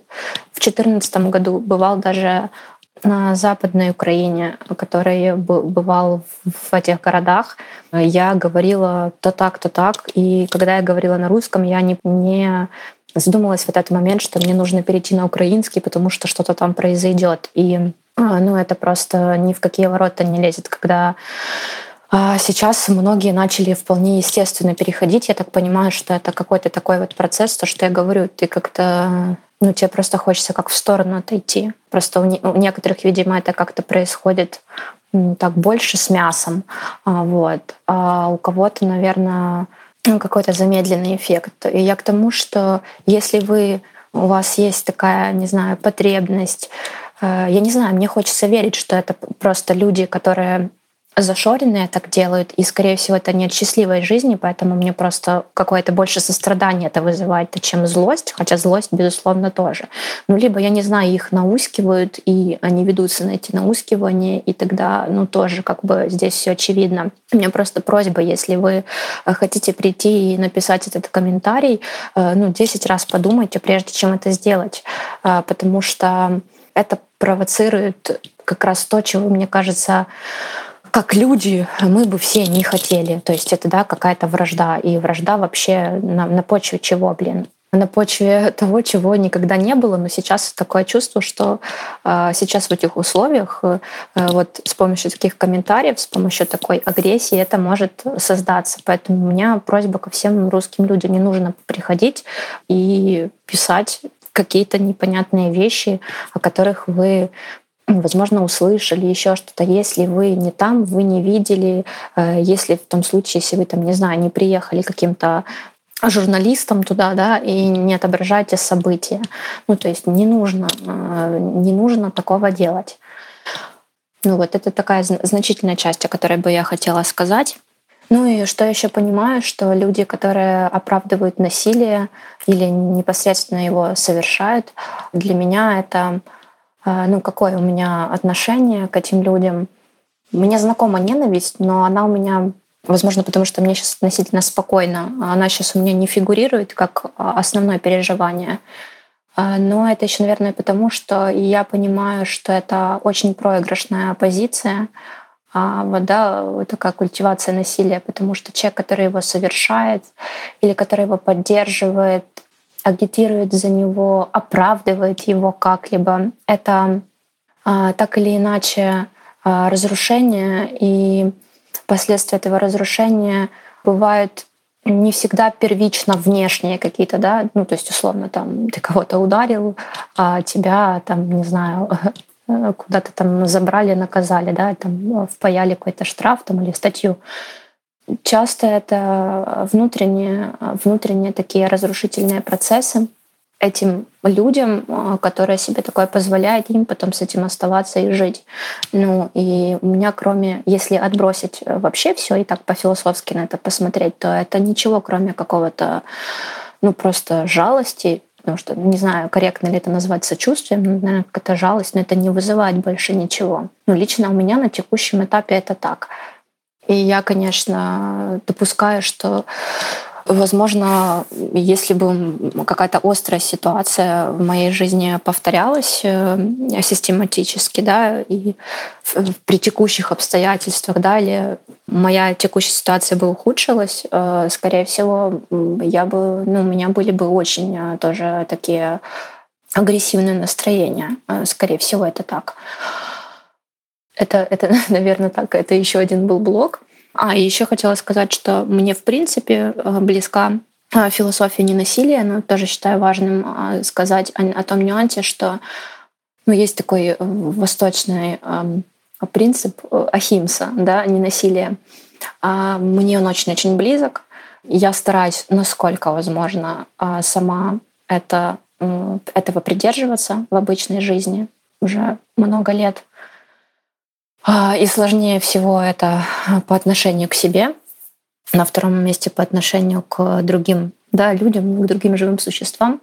в 2014 году бывал даже на Западной Украине, который бывал в этих городах, я говорила то так, то так. И когда я говорила на русском, я не, не задумалась в этот момент, что мне нужно перейти на украинский, потому что что-то там произойдет. И а, ну, это просто ни в какие ворота не лезет, когда а, Сейчас многие начали вполне естественно переходить. Я так понимаю, что это какой-то такой вот процесс, то, что я говорю, ты как-то ну, тебе просто хочется как в сторону отойти. Просто у, не, у некоторых, видимо, это как-то происходит так больше с мясом. А, вот. А у кого-то, наверное, ну, какой-то замедленный эффект. И я к тому, что если вы у вас есть такая, не знаю, потребность, э, я не знаю, мне хочется верить, что это просто люди, которые зашоренные так делают, и, скорее всего, это не от счастливой жизни, поэтому мне просто какое-то больше сострадание это вызывает, чем злость, хотя злость, безусловно, тоже. Ну, либо, я не знаю, их наускивают, и они ведутся на эти наускивания, и тогда, ну, тоже как бы здесь все очевидно. У меня просто просьба, если вы э, хотите прийти и написать этот комментарий, э, ну, 10 раз подумайте, прежде чем это сделать, э, потому что это провоцирует как раз то, чего, мне кажется, как люди мы бы все не хотели. То есть это да, какая-то вражда. И вражда вообще на, на почве чего, блин? на почве того, чего никогда не было, но сейчас такое чувство, что э, сейчас в этих условиях э, вот с помощью таких комментариев, с помощью такой агрессии это может создаться. Поэтому у меня просьба ко всем русским людям: не нужно приходить и писать какие-то непонятные вещи, о которых вы возможно, услышали еще что-то. Если вы не там, вы не видели, э, если в том случае, если вы там, не знаю, не приехали каким-то журналистам туда, да, и не отображаете события. Ну, то есть не нужно, э, не нужно такого делать. Ну вот это такая значительная часть, о которой бы я хотела сказать. Ну и что еще понимаю, что люди, которые оправдывают насилие или непосредственно его совершают, для меня это ну, какое у меня отношение к этим людям. Мне знакома ненависть, но она у меня, возможно, потому что мне сейчас относительно спокойно, она сейчас у меня не фигурирует как основное переживание. А, но это еще, наверное, потому, что я понимаю, что это очень проигрышная позиция, а да, такая культивация насилия, потому что человек, который его совершает или который его поддерживает, агитирует за него, оправдывает его как-либо. Это а, так или иначе а, разрушение и последствия этого разрушения бывают не всегда первично внешние какие-то, да, ну, то есть, условно, там, ты кого-то ударил, а тебя, там, не знаю, <laughs> куда-то там забрали, наказали, да, там, впаяли какой-то штраф там или статью. Часто это внутренние, внутренние такие разрушительные процессы, этим людям, а, которые себе такое позволяют, им потом с этим оставаться и жить. Ну, и у меня, кроме, если отбросить э, вообще все и так по-философски на это посмотреть, то это ничего, кроме какого-то, ну, просто жалости, потому что не знаю, корректно ли это назвать сочувствием, но, наверное, какая-то жалость, но это не вызывает больше ничего. Ну, лично у меня на текущем этапе это так. И я, конечно, допускаю, что Возможно, если бы какая-то острая ситуация в моей жизни повторялась э, систематически, да, и при текущих обстоятельствах, да, или моя текущая ситуация бы ухудшилась, э, скорее всего, я бы, ну, у меня были бы очень э, тоже такие агрессивные настроения. Скорее всего, это так. Это, это, <laughs> наверное, так. Это еще один был блок. А еще хотела сказать, что мне в принципе э, близка э, философия ненасилия, но тоже считаю важным э, сказать о, том нюансе, что ну, есть такой восточный эм, принцип ахимса, да, ненасилия. А мне он очень-очень близок. Я стараюсь, насколько возможно, сама это, этого придерживаться в обычной жизни уже много лет. А, и сложнее всего это по отношению к себе, на втором месте по отношению к другим да, людям, к другим живым существам.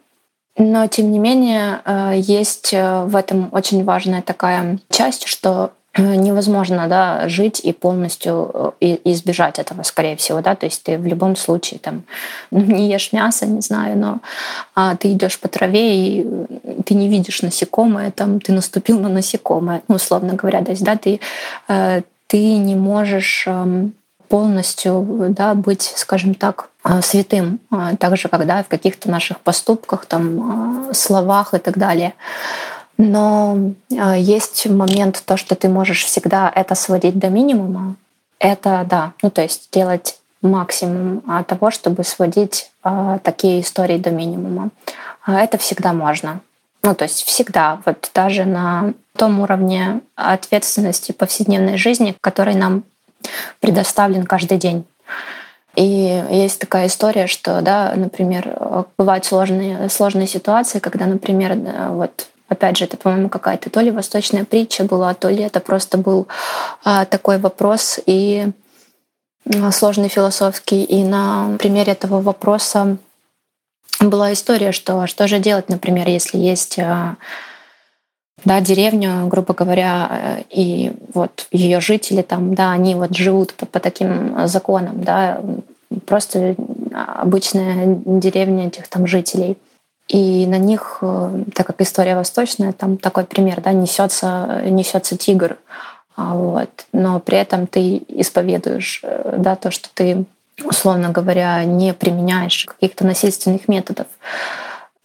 Но, тем не менее, э, есть э, в этом очень важная такая часть, что невозможно да, жить и полностью э, избежать этого, скорее всего. Да? То есть ты в любом случае там, <laughs> не ешь мясо, не знаю, но а, ты идешь по траве, и ты не видишь насекомое, там, ты наступил на насекомое, ну, условно говоря. То есть да, ты, э, ты не можешь эм, полностью да, быть, скажем так, святым, так же, когда в каких-то наших поступках, там, словах и так далее. Но э, есть момент то, что ты можешь всегда это сводить до минимума. Это да, ну то есть делать максимум а, того, чтобы сводить э, такие истории до минимума. Это всегда можно. Ну, то есть всегда, вот даже на том уровне ответственности повседневной жизни, который нам предоставлен каждый день. И есть такая история, что, да, например, бывают сложные, сложные ситуации, когда, например, вот Опять же, это, по-моему, какая-то то ли восточная притча была, то ли это просто был а, такой вопрос и а, сложный философский. И на примере этого вопроса была история, что что же делать, например, если есть а, да, деревню, грубо говоря, и вот ее жители там, да, они вот живут по, по таким законам, да, просто обычная деревня этих там жителей — и на них, э, так как история восточная, там такой пример, да, несется, несется тигр, а, вот, но при этом ты исповедуешь, э, да, то, что ты, условно говоря, не применяешь каких-то насильственных методов,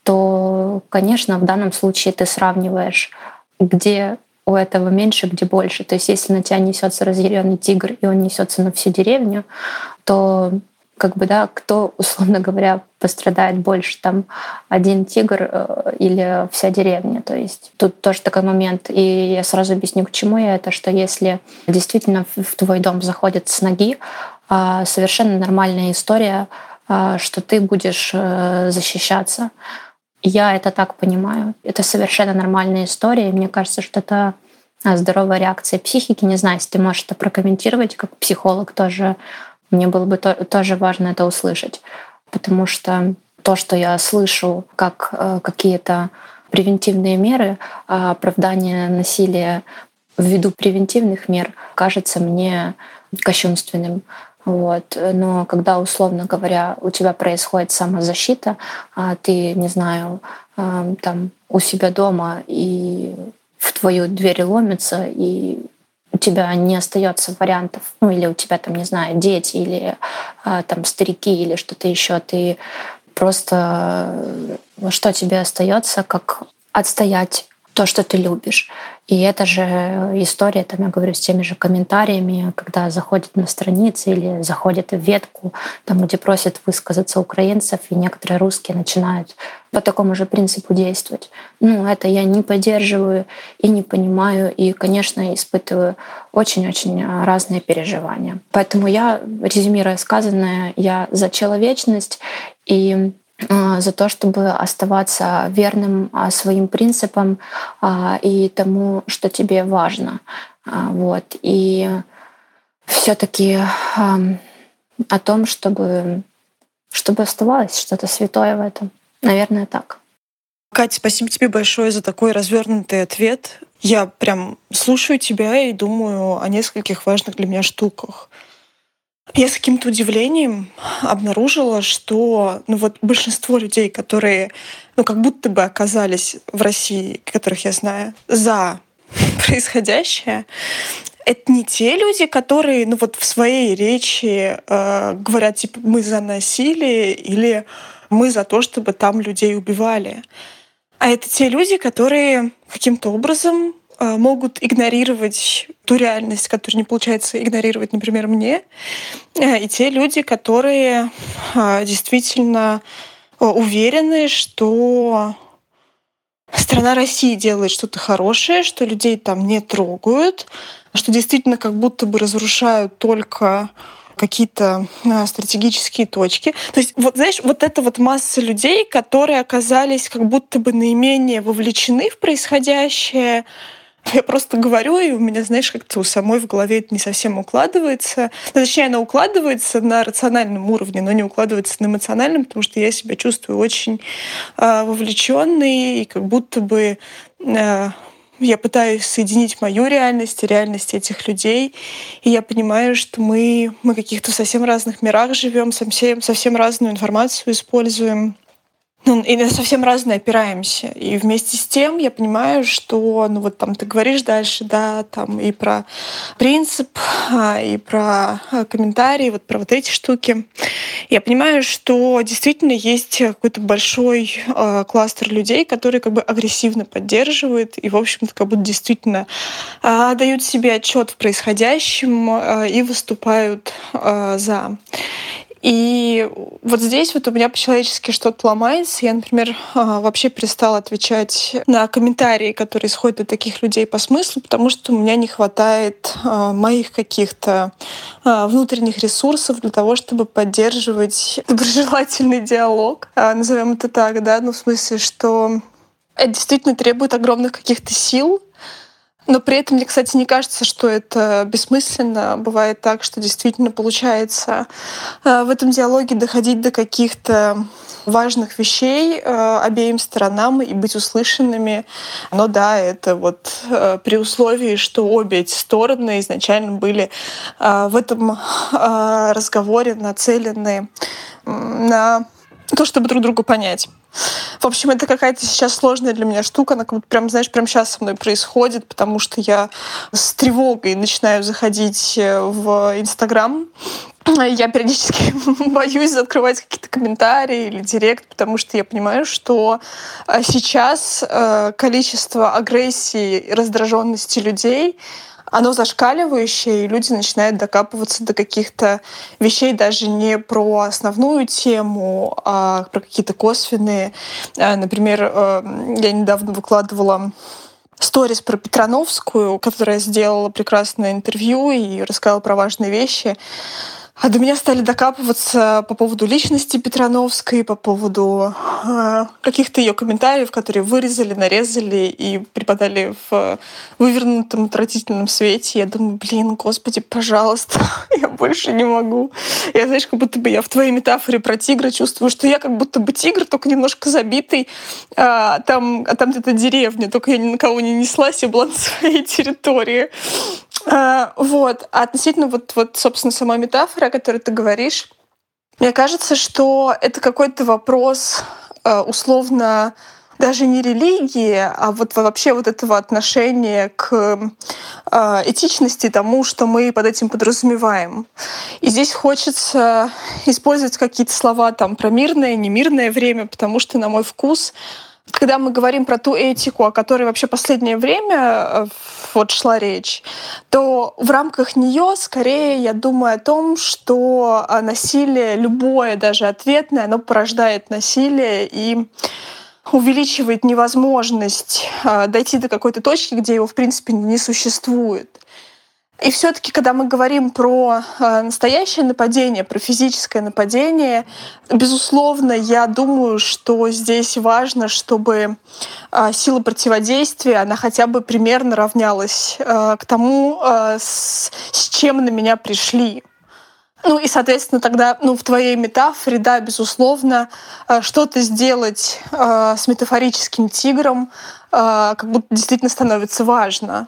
то, конечно, в данном случае ты сравниваешь, где у этого меньше, где больше. То есть, если на тебя несется разъяренный тигр, и он несется на всю деревню, то как бы, да, кто, условно говоря, пострадает больше, там, один тигр э, или вся деревня. То есть тут тоже такой момент. И я сразу объясню, к чему я это, что если действительно в твой дом заходят с ноги, а, совершенно нормальная история, а, что ты будешь э, защищаться. Я это так понимаю. Это совершенно нормальная история. Мне кажется, что это а, здоровая реакция психики. Не знаю, если ты можешь это прокомментировать как психолог тоже мне было бы то, тоже важно это услышать, потому что то, что я слышу как э, какие-то превентивные меры, а оправдание насилия ввиду превентивных мер кажется мне кощунственным. Вот. Но когда, условно говоря, у тебя происходит самозащита, а ты, не знаю, э, там у себя дома и в твою дверь ломится, и у тебя не остается вариантов, ну или у тебя там, не знаю, дети или а, там старики или что-то еще, ты просто что тебе остается, как отстоять то, что ты любишь. И это же история, там я говорю, с теми же комментариями, когда заходят на страницы или заходят в ветку, там, где просят высказаться украинцев, и некоторые русские начинают по такому же принципу действовать. Ну, это я не поддерживаю и не понимаю, и, конечно, испытываю очень-очень разные переживания. Поэтому я, резюмируя сказанное, я за человечность и за то, чтобы оставаться верным а, своим принципам а, и тому, что тебе важно. Вот. И все-таки о том, чтобы, чтобы оставалось что-то святое в этом. Наверное, так. Катя, спасибо тебе большое за такой развернутый ответ. Я прям слушаю тебя и думаю о нескольких важных для меня штуках. Я с каким-то удивлением обнаружила, что ну вот большинство людей, которые ну как будто бы оказались в России, которых я знаю, за <laughs> происходящее, это не те люди, которые ну вот в своей речи э, говорят типа мы за насилие или мы за то, чтобы там людей убивали. А это те люди, которые каким-то образом Э, могут игнорировать ту реальность, которую не получается игнорировать, например, мне, э, и те люди, которые э, действительно уверены, что страна России делает что-то хорошее, что людей там не трогают, что действительно как будто бы разрушают только какие-то стратегические точки. То есть, вот знаешь, вот эта вот масса людей, которые оказались как будто бы наименее вовлечены в происходящее, <laughs> я просто говорю, и у меня, знаешь, как-то у самой в голове это не совсем укладывается. Ну, точнее, она укладывается на рациональном уровне, но не укладывается на эмоциональном, потому что я себя чувствую очень э, вовлеченной и как будто бы э, я пытаюсь соединить мою реальность и реальность этих людей, и я понимаю, что мы, мы каких-то в совсем разных мирах живем, совсем, совсем разную информацию используем ну, и на совсем разные опираемся. И вместе с тем я понимаю, что, ну вот там ты говоришь дальше, да, там и про принцип, а, и про а, комментарии, вот про вот эти штуки. Я понимаю, что действительно есть какой-то большой э, кластер людей, которые как бы агрессивно поддерживают и, в общем-то, как будто действительно э, дают себе отчет в происходящем э, и выступают э, за. И вот здесь вот у меня по-человечески что-то ломается. Я, например, а, вообще перестала отвечать на комментарии, которые исходят от таких людей по смыслу, потому что у меня не хватает а, моих каких-то а, внутренних ресурсов для того, чтобы поддерживать <laughs> доброжелательный диалог, назовем это так, да, ну в смысле, что это действительно требует огромных каких-то сил, но при этом мне, кстати, не кажется, что это бессмысленно. Бывает так, что действительно получается э, в этом диалоге доходить до каких-то важных вещей э, обеим сторонам и быть услышанными. Но да, это вот э, при условии, что обе эти стороны изначально были в этом разговоре нацелены на то, чтобы друг друга понять. В общем, это какая-то сейчас сложная для меня штука. Она как будто прям, знаешь, прям сейчас со мной происходит, потому что я с тревогой начинаю заходить э, в Инстаграм. Я периодически <laughs> боюсь открывать какие-то комментарии или директ, потому что я понимаю, что э, сейчас э, количество агрессии и раздраженности людей оно зашкаливающее, и люди начинают докапываться до каких-то вещей даже не про основную тему, а про какие-то косвенные. Э, например, э, я недавно выкладывала сторис про Петрановскую, которая сделала прекрасное интервью и рассказала про важные вещи. А до меня стали докапываться по поводу личности Петрановской, по поводу э, каких-то ее комментариев, которые вырезали, нарезали и преподали в вывернутом отвратительном свете. Я думаю, блин, господи, пожалуйста, <laughs> я больше не могу. Я, знаешь, как будто бы я в твоей метафоре про тигра чувствую, что я как будто бы тигр, только немножко забитый, а там, а там где-то деревня, только я ни на кого не неслась, я была на своей территории. А, вот. А относительно вот, вот, собственно, самой метафоры, о которой ты говоришь, мне кажется, что это какой-то вопрос а, условно даже не религии, а вот вообще вот этого отношения к э, этичности, тому, что мы под этим подразумеваем. И здесь хочется использовать какие-то слова там про мирное, немирное время, потому что, на мой вкус, когда мы говорим про ту этику, о которой вообще последнее время э, вот шла речь, то в рамках нее скорее я думаю о том, что э, насилие, любое, даже ответное, оно порождает насилие и увеличивает невозможность э, дойти до какой-то точки, где его в принципе не существует. И все-таки, когда мы говорим про э, настоящее нападение, про физическое нападение, безусловно, я думаю, что здесь важно, чтобы э, сила противодействия, она хотя бы примерно равнялась э, к тому, с, чем на меня пришли. Ну и, соответственно, тогда ну, в твоей метафоре, да, безусловно, что-то сделать с метафорическим тигром как будто действительно становится важно.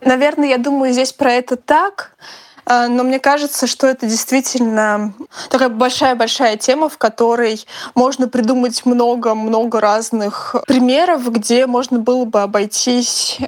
Наверное, я думаю здесь про это так, э, но мне кажется, что это действительно такая большая-большая тема, в которой можно придумать много-много разных примеров, где можно было бы обойтись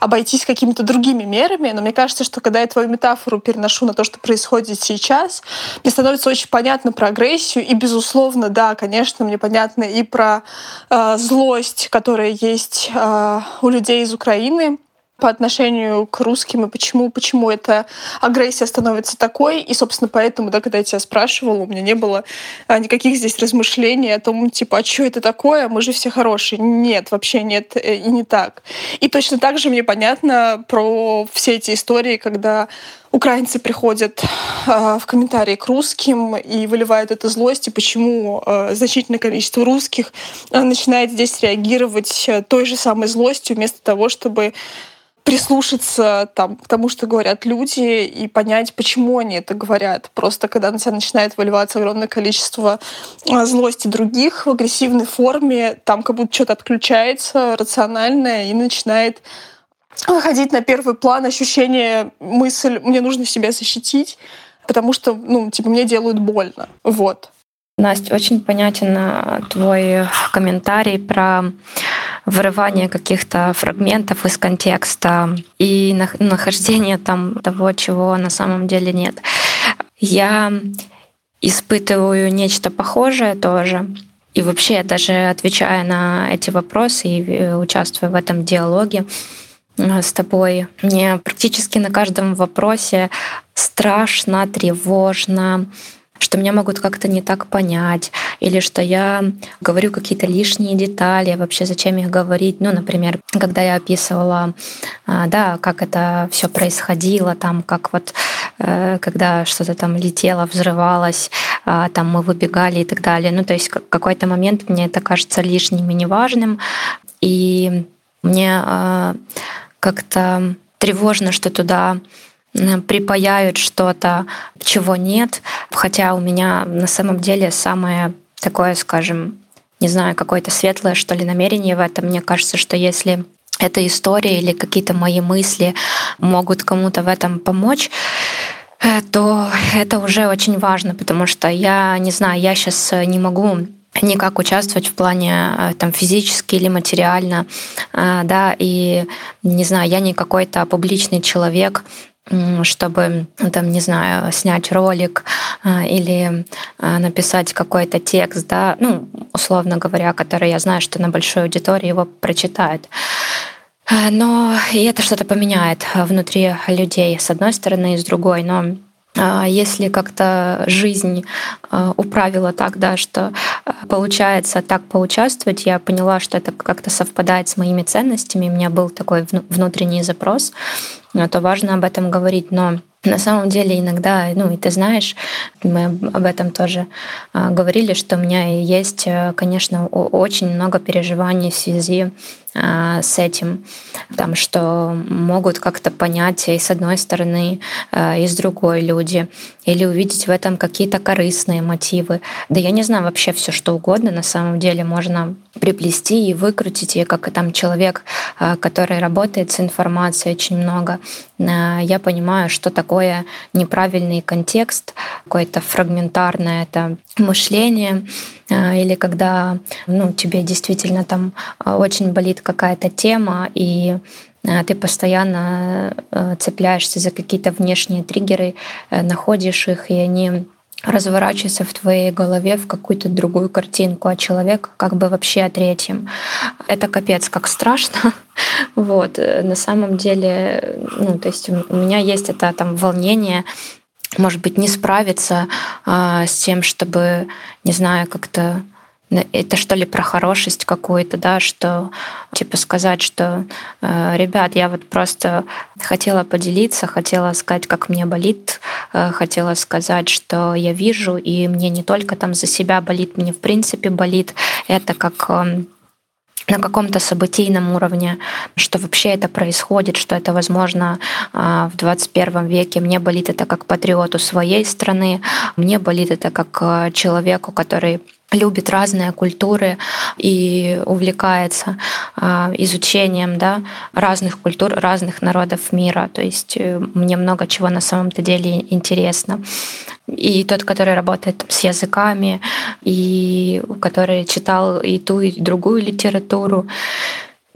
обойтись какими-то другими мерами, но мне кажется, что когда я твою метафору переношу на то, что происходит сейчас, мне становится очень понятно про агрессию, и, безусловно, да, конечно, мне понятно и про э, злость, которая есть э, у людей из Украины, по отношению к русским и почему, почему эта агрессия становится такой. И, собственно, поэтому, да, когда я тебя спрашивала, у меня не было а, никаких здесь размышлений о том, типа, а что это такое, мы же все хорошие. Нет, вообще нет, э, и не так. И точно так же мне понятно про все эти истории, когда украинцы приходят э, в комментарии к русским и выливают эту злость, и почему э, значительное количество русских э, начинает здесь реагировать той же самой злостью, вместо того, чтобы прислушаться там, к тому, что говорят люди, и понять, почему они это говорят. Просто когда на тебя начинает выливаться огромное количество а, злости других в агрессивной форме, там как будто что-то отключается рациональное и начинает выходить на первый план ощущение, мысль, мне нужно себя защитить, потому что, ну, типа, мне делают больно. Вот. Настя, очень понятен а, твой комментарий про вырывание каких-то фрагментов из контекста и нахождение там того, чего на самом деле нет. Я испытываю нечто похожее тоже. И вообще, даже отвечая на эти вопросы и э, участвуя в этом диалоге э, с тобой, мне практически на каждом вопросе страшно, тревожно, что меня могут как-то не так понять, или что я говорю какие-то лишние детали, вообще зачем их говорить. Ну, например, когда я описывала, а, да, как это все происходило, там, как вот э, когда что-то там летело, взрывалось, а, там мы выбегали и так далее. Ну, то есть какой-то момент мне это кажется лишним и неважным, и мне а, как-то тревожно, что туда припаяют что-то, чего нет. Хотя у меня на самом деле самое такое, скажем, не знаю, какое-то светлое, что ли, намерение в этом. Мне кажется, что если эта история или какие-то мои мысли могут кому-то в этом помочь, э, то это уже очень важно, потому что я не знаю, я сейчас не могу никак участвовать в плане э, там физически или материально, э, да, и не знаю, я не какой-то публичный человек, чтобы, там, не знаю, снять ролик а, или а, написать какой-то текст, да, ну, условно говоря, который я знаю, что на большой аудитории его прочитают. А, но и это что-то поменяет внутри людей, с одной стороны, и с другой. Но если как-то жизнь управила так, да, что получается так поучаствовать, я поняла, что это как-то совпадает с моими ценностями. У меня был такой внутренний запрос то важно об этом говорить. Но на самом деле иногда, ну и ты знаешь, мы об этом тоже а, говорили, что у меня есть, конечно, очень много переживаний в связи а, с этим, там, что могут как-то понять и с одной стороны, а, и с другой люди, или увидеть в этом какие-то корыстные мотивы. Да я не знаю, вообще все что угодно на самом деле можно приплести и выкрутить, и как там человек, который работает с информацией очень много, я понимаю, что такое неправильный контекст, какое-то фрагментарное это мышление, а, или когда ну, тебе действительно там а, очень болит какая-то тема, и а, ты постоянно цепляешься за какие-то внешние триггеры, находишь их, и они разворачивается в твоей голове в какую-то другую картинку, а человек как бы вообще о третьем. Это капец, как страшно. <laughs> Вот. На самом деле, ну, то есть у меня есть это там волнение, может быть, не справиться а, с тем, чтобы, не знаю, как-то это что ли про хорошесть какую-то, да, что типа сказать, что э, ребят, я вот просто хотела поделиться, хотела сказать, как мне болит, э, хотела сказать, что я вижу, и мне не только там за себя болит, мне в принципе болит. Это как эм, на каком-то событийном уровне, что вообще это происходит, что это возможно а, в 21 веке. Мне болит это как патриоту своей страны, мне болит это как э, человеку, который любит разные культуры и увлекается э, изучением да, разных культур, разных народов мира. То есть э, мне много чего на самом-то деле интересно. И тот, который работает с языками, и который читал и ту, и другую литературу.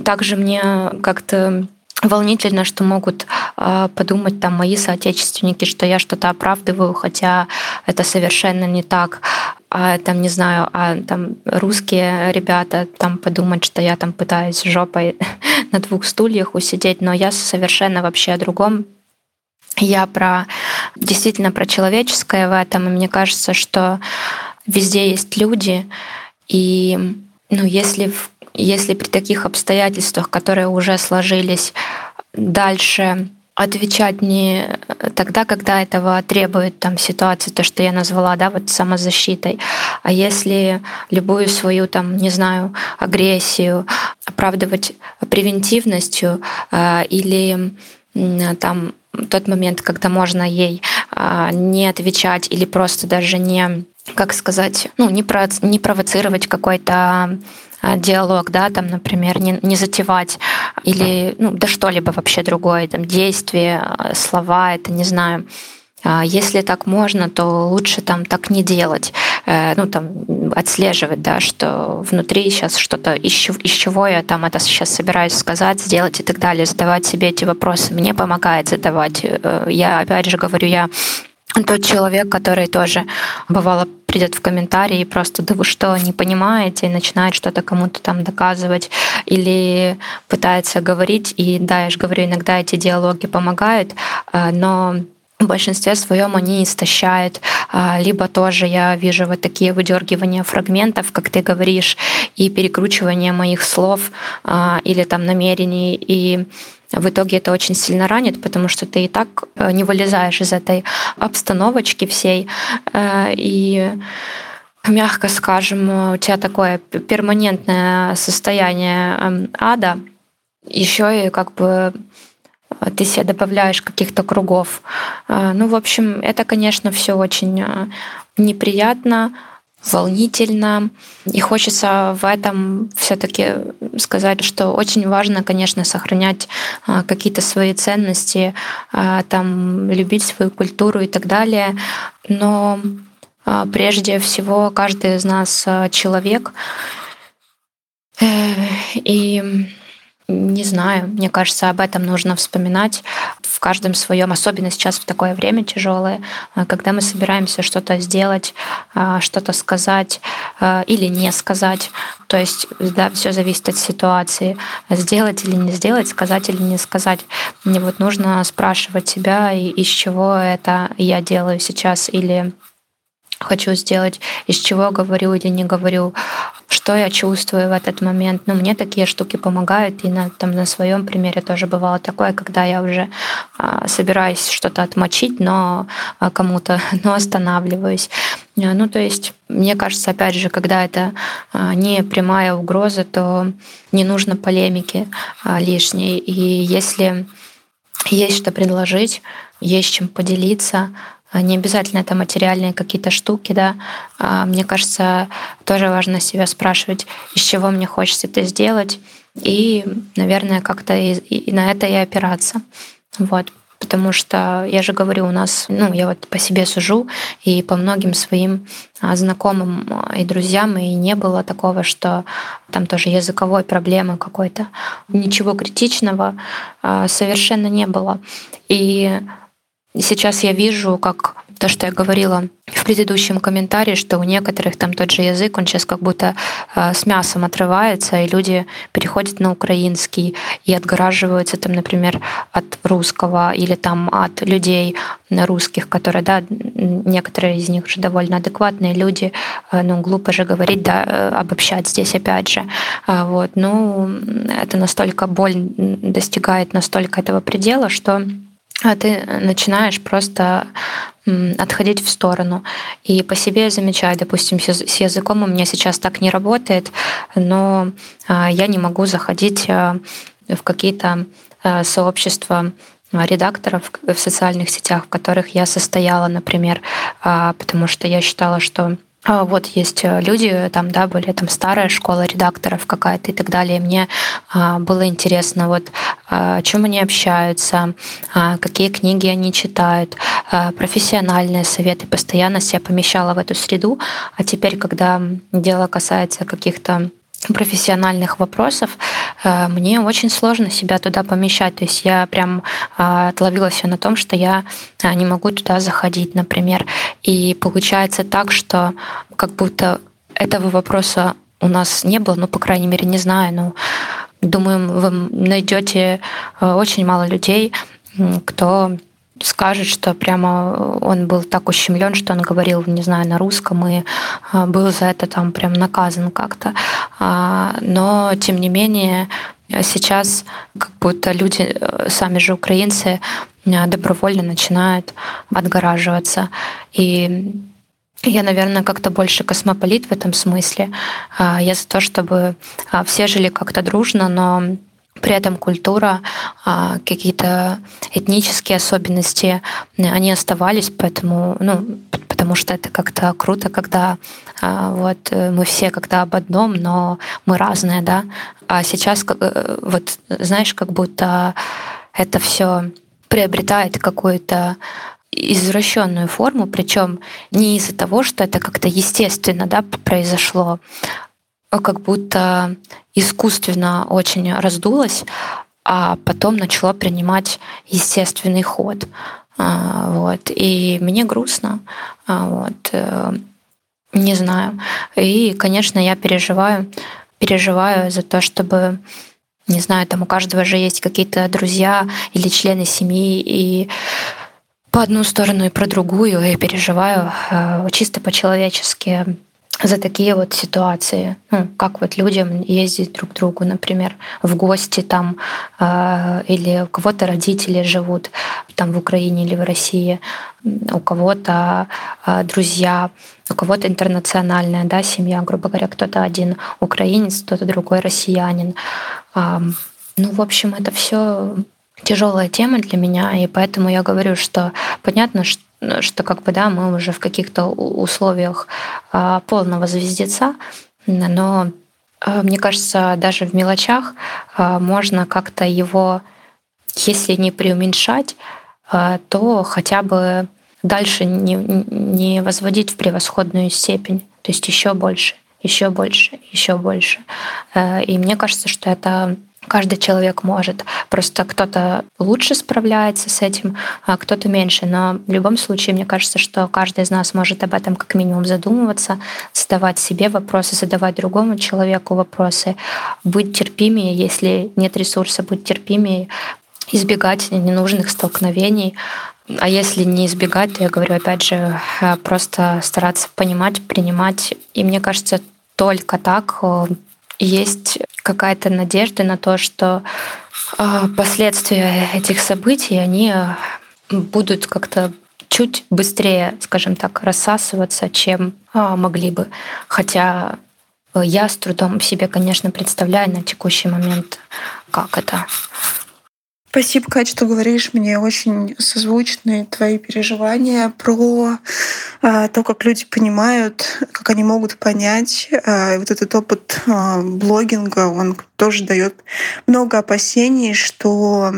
Также мне как-то волнительно, что могут э, подумать там мои соотечественники, что я что-то оправдываю, хотя это совершенно не так. А там, не знаю, а там русские ребята там подумать, что я там пытаюсь жопой <laughs> на двух стульях усидеть, но я совершенно вообще о другом. Я про действительно про человеческое в этом, и мне кажется, что везде есть люди, и ну, если если при таких обстоятельствах, которые уже сложились, дальше отвечать не тогда, когда этого требует там ситуация, то, что я назвала, да, вот самозащитой, а если любую свою там, не знаю, агрессию оправдывать превентивностью э, или э, там тот момент, когда можно ей э, не отвечать или просто даже не, как сказать, ну, не, про, не провоцировать какой-то а, диалог, да, там, например, не, не затевать или, ну, да что-либо вообще другое, там, действия, а, слова, это не знаю. А, если так можно, то лучше там так не делать, э, ну там отслеживать, да, что внутри сейчас что-то, из, чего я там это сейчас собираюсь сказать, сделать и так далее, задавать себе эти вопросы. Мне помогает задавать. Э, я опять же говорю, я тот человек, который тоже бывало придет в комментарии и просто да вы что, не понимаете, и начинает что-то кому-то там доказывать или пытается говорить. И да, я же говорю, иногда эти диалоги помогают, э, но в большинстве своем они истощают. А, либо тоже я вижу вот такие выдергивания фрагментов, как ты говоришь, и перекручивание моих слов а, или там намерений. И в итоге это очень сильно ранит, потому что ты и так э, не вылезаешь из этой обстановочки всей. Э, и мягко скажем, у тебя такое перманентное состояние эм, ада, еще и как бы ты себе добавляешь каких-то кругов. Э, ну, в общем, это, конечно, все очень неприятно, волнительно. И хочется в этом все-таки сказать, что очень важно, конечно, сохранять а, какие-то свои ценности, а, там, любить свою культуру и так далее. Но а, прежде всего каждый из нас человек. И не знаю, мне кажется, об этом нужно вспоминать в каждом своем, особенно сейчас в такое время тяжелое, а, когда мы собираемся что-то сделать, а, что-то сказать а, или не сказать. То есть, да, все зависит от ситуации. Сделать или не сделать, сказать или не сказать. Мне вот нужно спрашивать себя, из чего это я делаю сейчас, или хочу сделать, из чего говорю или не говорю, что я чувствую в этот момент. Ну, мне такие штуки помогают, и на, там, на своем примере тоже бывало такое, когда я уже а, собираюсь что-то отмочить, но а, кому-то, <laughs> но останавливаюсь. А, ну, то есть, мне кажется, опять же, когда это а, не прямая угроза, то не нужно полемики лишней. И если есть что предложить, есть чем поделиться, не обязательно это материальные какие-то штуки, да. А, мне кажется, тоже важно себя спрашивать, из чего мне хочется это сделать, и, наверное, как-то и, и на это и опираться. Вот. Потому что, я же говорю, у нас, ну, я вот по себе сужу, и по многим своим а, знакомым и друзьям, и не было такого, что там тоже языковой проблемы какой-то. Ничего критичного совершенно не было. И Сейчас я вижу, как то, что я говорила в предыдущем комментарии, что у некоторых там тот же язык, он сейчас как будто э, с мясом отрывается, и люди переходят на украинский и отгораживаются там, например, от русского или там от людей русских, которые, да, некоторые из них уже довольно адекватные люди, э, ну, глупо же говорить, да, э, обобщать здесь опять же. А вот, ну, это настолько боль достигает настолько этого предела, что а ты начинаешь просто отходить в сторону. И по себе замечаю, допустим, с языком у меня сейчас так не работает, но а, я не могу заходить а, в какие-то а, сообщества редакторов в социальных сетях, в которых я состояла, например, потому что я считала, что вот есть э, люди, там, да, были там старая школа редакторов какая-то и так далее. Мне а, было интересно, вот а, о чем они общаются, какие книги они читают, профессиональные советы. Постоянно себя помещала в эту среду. А теперь, когда дело касается каких-то профессиональных вопросов, э, мне очень сложно себя туда помещать. То есть я прям э, отловила себя на том, что я э, не могу туда заходить, например. И получается так, что как будто этого вопроса у нас не было, ну, по крайней мере, не знаю, но думаю, вы найдете очень мало людей, кто скажет, что прямо он был так ущемлен, что он говорил, не знаю, на русском и а, был за это там прям наказан как-то. А, но, тем не менее, сейчас как будто люди, э, сами же украинцы, э, добровольно начинают отгораживаться. И я, наверное, как-то больше космополит в этом смысле. А, я за то, чтобы все жили как-то дружно, но при этом культура, а, какие-то этнические особенности, они оставались, поэтому, ну, потому что это как-то круто, когда а, вот э, мы все как-то об одном, но мы разные, да. А сейчас, э, вот, знаешь, как будто это все приобретает какую-то извращенную форму, причем не из-за того, что это как-то естественно да, произошло, как будто искусственно очень раздулось, а потом начало принимать естественный ход. А, вот. И мне грустно. А, вот. Э, не знаю. И, конечно, я переживаю, переживаю за то, чтобы не знаю, там у каждого же есть какие-то друзья или члены семьи, и по одну сторону и про другую я переживаю э, чисто по-человечески за такие вот ситуации, ну, как вот людям ездить друг к другу, например, в гости там, э, или у кого-то родители живут там в Украине или в России, у кого-то э, друзья, у кого-то интернациональная да, семья, грубо говоря, кто-то один украинец, кто-то другой россиянин. Э, ну, в общем, это все тяжелая тема для меня, и поэтому я говорю, что понятно, что что как бы да, мы уже в каких-то условиях а, полного звездеца, но а, мне кажется, даже в мелочах а, можно как-то его, если не преуменьшать, то хотя бы дальше не, не возводить в превосходную степень, то есть еще больше, еще больше, еще больше. И мне кажется, что это Каждый человек может. Просто кто-то лучше справляется с этим, а кто-то меньше. Но в любом случае, мне кажется, что каждый из нас может об этом как минимум задумываться, задавать себе вопросы, задавать другому человеку вопросы, быть терпимее, если нет ресурса, быть терпимее, избегать ненужных столкновений. А если не избегать, то я говорю, опять же, просто стараться понимать, принимать. И мне кажется, только так э, есть какая-то надежда на то, что а, последствия этих событий, они будут как-то чуть быстрее, скажем так, рассасываться, чем а, могли бы. Хотя я с трудом себе, конечно, представляю на текущий момент, как это. Спасибо, Катя, что говоришь. Мне очень созвучны твои переживания про э, то, как люди понимают, как они могут понять. Э, вот этот опыт э, блогинга, он тоже дает много опасений, что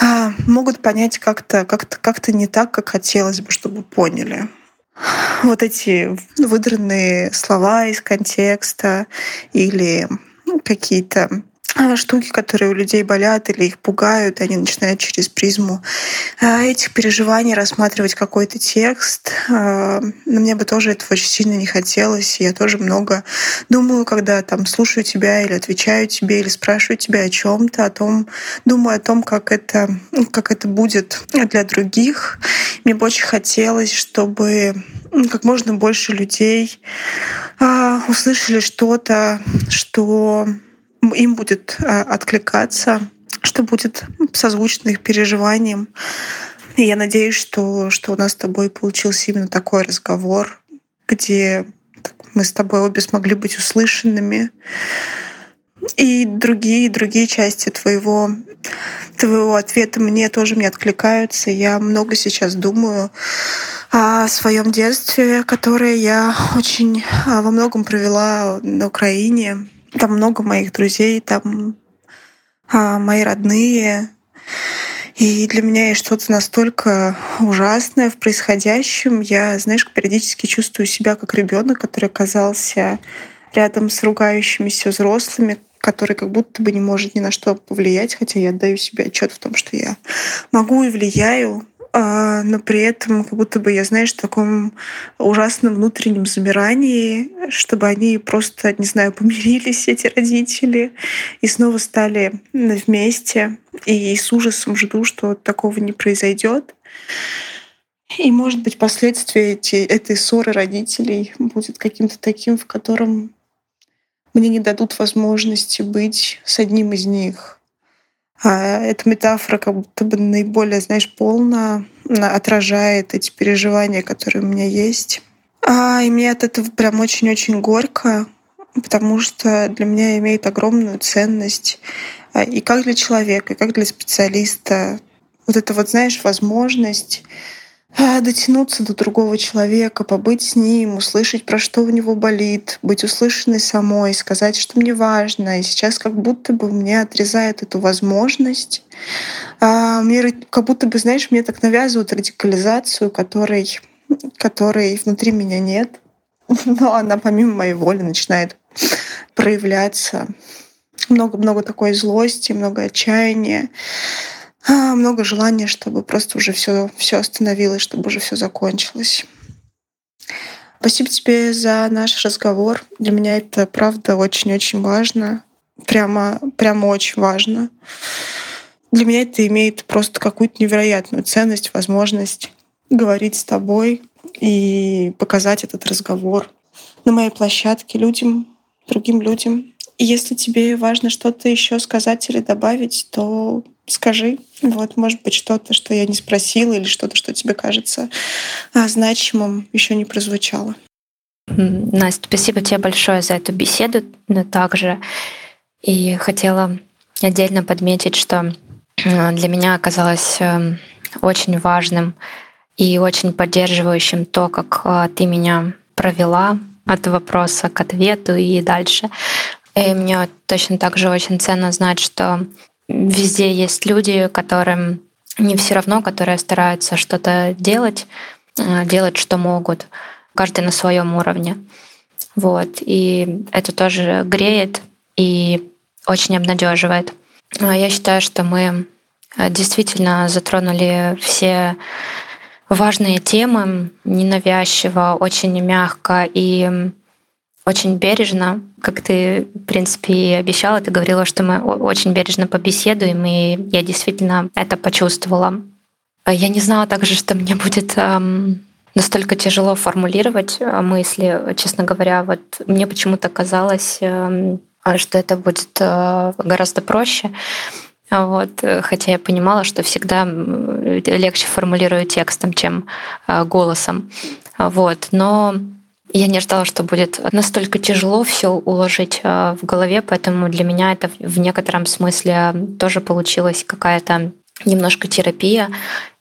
э, могут понять как-то как -то, как -то не так, как хотелось бы, чтобы поняли. Вот эти выдранные слова из контекста или ну, какие-то штуки, которые у людей болят или их пугают, они начинают через призму а, этих переживаний рассматривать какой-то текст. А, но мне бы тоже этого очень сильно не хотелось. Я тоже много думаю, когда там слушаю тебя или отвечаю тебе, или спрашиваю тебя о чем то о том, думаю о том, как это, как это будет для других. Мне бы очень хотелось, чтобы как можно больше людей услышали что-то, что им будет э, откликаться, что будет созвучно их переживаниям. И я надеюсь, что, что у нас с тобой получился именно такой разговор, где мы с тобой обе смогли быть услышанными. И другие, другие части твоего, твоего ответа мне тоже не откликаются. Я много сейчас думаю о своем детстве, которое я очень а, во многом провела на Украине. Там много моих друзей, там а, мои родные. И для меня есть что-то настолько ужасное в происходящем. Я, знаешь, периодически чувствую себя как ребенок, который оказался рядом с ругающимися взрослыми, который как будто бы не может ни на что повлиять, хотя я отдаю себе отчет в том, что я могу и влияю, но при этом как будто бы я, знаешь, в таком ужасном внутреннем замирании, чтобы они просто, не знаю, помирились, <laughs> эти родители, и снова стали вместе. И с ужасом жду, что такого не произойдет. И, может быть, последствия эти, этой ссоры родителей будет каким-то таким, в котором мне не дадут возможности быть с одним из них. А эта метафора как будто бы наиболее, знаешь, полно отражает эти переживания, которые у меня есть. А, и мне от этого прям очень-очень горько, потому что для меня имеет огромную ценность а, и как для человека, и как для специалиста. Вот это вот, знаешь, возможность дотянуться до другого человека, побыть с ним, услышать, про что у него болит, быть услышанной самой, сказать, что мне важно. И сейчас как будто бы мне отрезают эту возможность. А, мне как будто бы, знаешь, мне так навязывают радикализацию, которой, которой внутри меня нет. <laughs> Но она помимо моей воли начинает проявляться. Много-много такой злости, много отчаяния. А, много желания, чтобы просто уже все, все остановилось, чтобы уже все закончилось. Спасибо тебе за наш разговор. Для меня это правда очень-очень важно. Прямо, прямо очень важно. Для меня это имеет просто какую-то невероятную ценность, возможность говорить с тобой и показать этот разговор на моей площадке людям, другим людям. И если тебе важно что-то еще сказать или добавить, то скажи. Вот, может быть, что-то, что я не спросила, или что-то, что тебе кажется а, значимым, еще не прозвучало. Настя, спасибо тебе большое за эту беседу, но также и хотела отдельно подметить, что а, для меня оказалось эм, очень важным и очень поддерживающим то, как а, ты меня провела от вопроса к ответу и дальше. И мне точно так же очень ценно знать, что везде есть люди, которым не все равно, которые стараются что-то делать, э, делать, что могут, каждый на своем уровне. Вот. И это тоже греет и очень обнадеживает. А я считаю, что мы э, действительно затронули все важные темы ненавязчиво, очень мягко и очень бережно, как ты, в принципе, и обещала, ты говорила, что мы очень бережно побеседуем, и я действительно это почувствовала. Я не знала также, что мне будет эм, настолько тяжело формулировать э, мысли, честно говоря. Вот мне почему-то казалось, эм, что это будет э, гораздо проще. Вот, хотя я понимала, что всегда легче формулирую текстом, чем голосом. Вот, но я не ждала, что будет настолько тяжело все уложить э, в голове, поэтому для меня это в некотором смысле тоже получилась какая-то немножко терапия.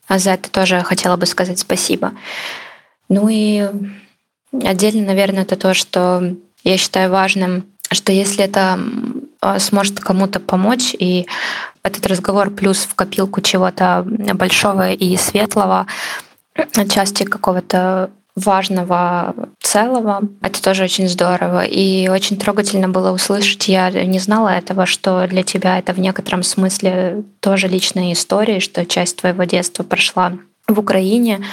А за это тоже хотела бы сказать спасибо. Ну и отдельно, наверное, это то, что я считаю важным, что если это э, сможет кому-то помочь, и этот разговор плюс в копилку чего-то большого и светлого, части какого-то важного целого. Это тоже очень здорово. И очень трогательно было услышать, я не знала этого, что для тебя это в некотором смысле тоже личная история, что часть твоего детства прошла в Украине.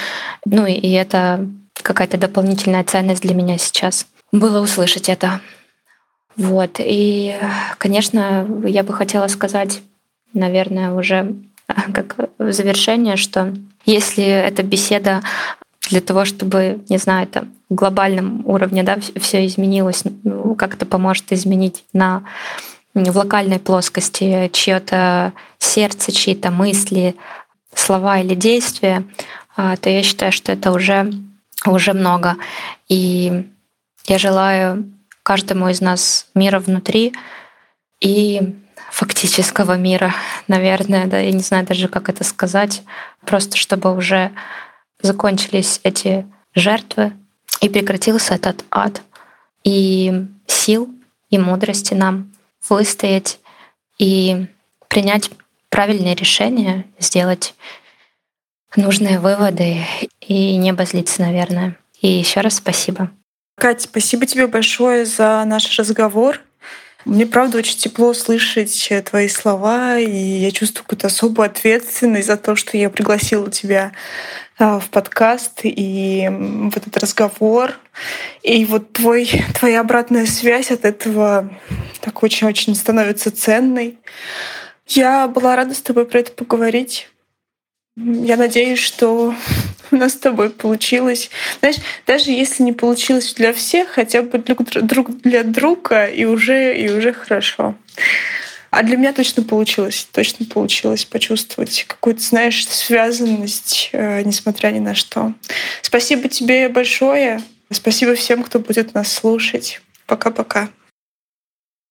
Ну и это какая-то дополнительная ценность для меня сейчас. Было услышать это. Вот. И, конечно, я бы хотела сказать, наверное, уже <laughs> как завершение, что если эта беседа для того, чтобы, не знаю, там, в глобальном уровне да, все изменилось, ну, как это поможет изменить на в локальной плоскости чье-то сердце, чьи-то мысли, слова или действия, а, то я считаю, что это уже, уже много. И я желаю каждому из нас мира внутри и фактического мира, <laughs> наверное, да, я не знаю даже, как это сказать, просто чтобы уже закончились эти жертвы и прекратился этот ад. И сил и мудрости нам выстоять и принять правильные решения, сделать нужные выводы и не обозлиться, наверное. И еще раз спасибо. Катя, спасибо тебе большое за наш разговор. Мне, правда, очень тепло слышать твои слова, и я чувствую какую-то особую ответственность за то, что я пригласила тебя а, в подкаст и в этот разговор. И вот твой, <laughs> твоя обратная связь от этого так очень-очень становится ценной. Я была рада с тобой про это поговорить. Я надеюсь, что у нас с тобой получилось. Знаешь, даже если не получилось для всех, хотя бы друг, друг для друга, и уже, и уже хорошо. А для меня точно получилось, точно получилось почувствовать какую-то, знаешь, связанность, э, несмотря ни на что. Спасибо тебе большое. Спасибо всем, кто будет нас слушать. Пока-пока.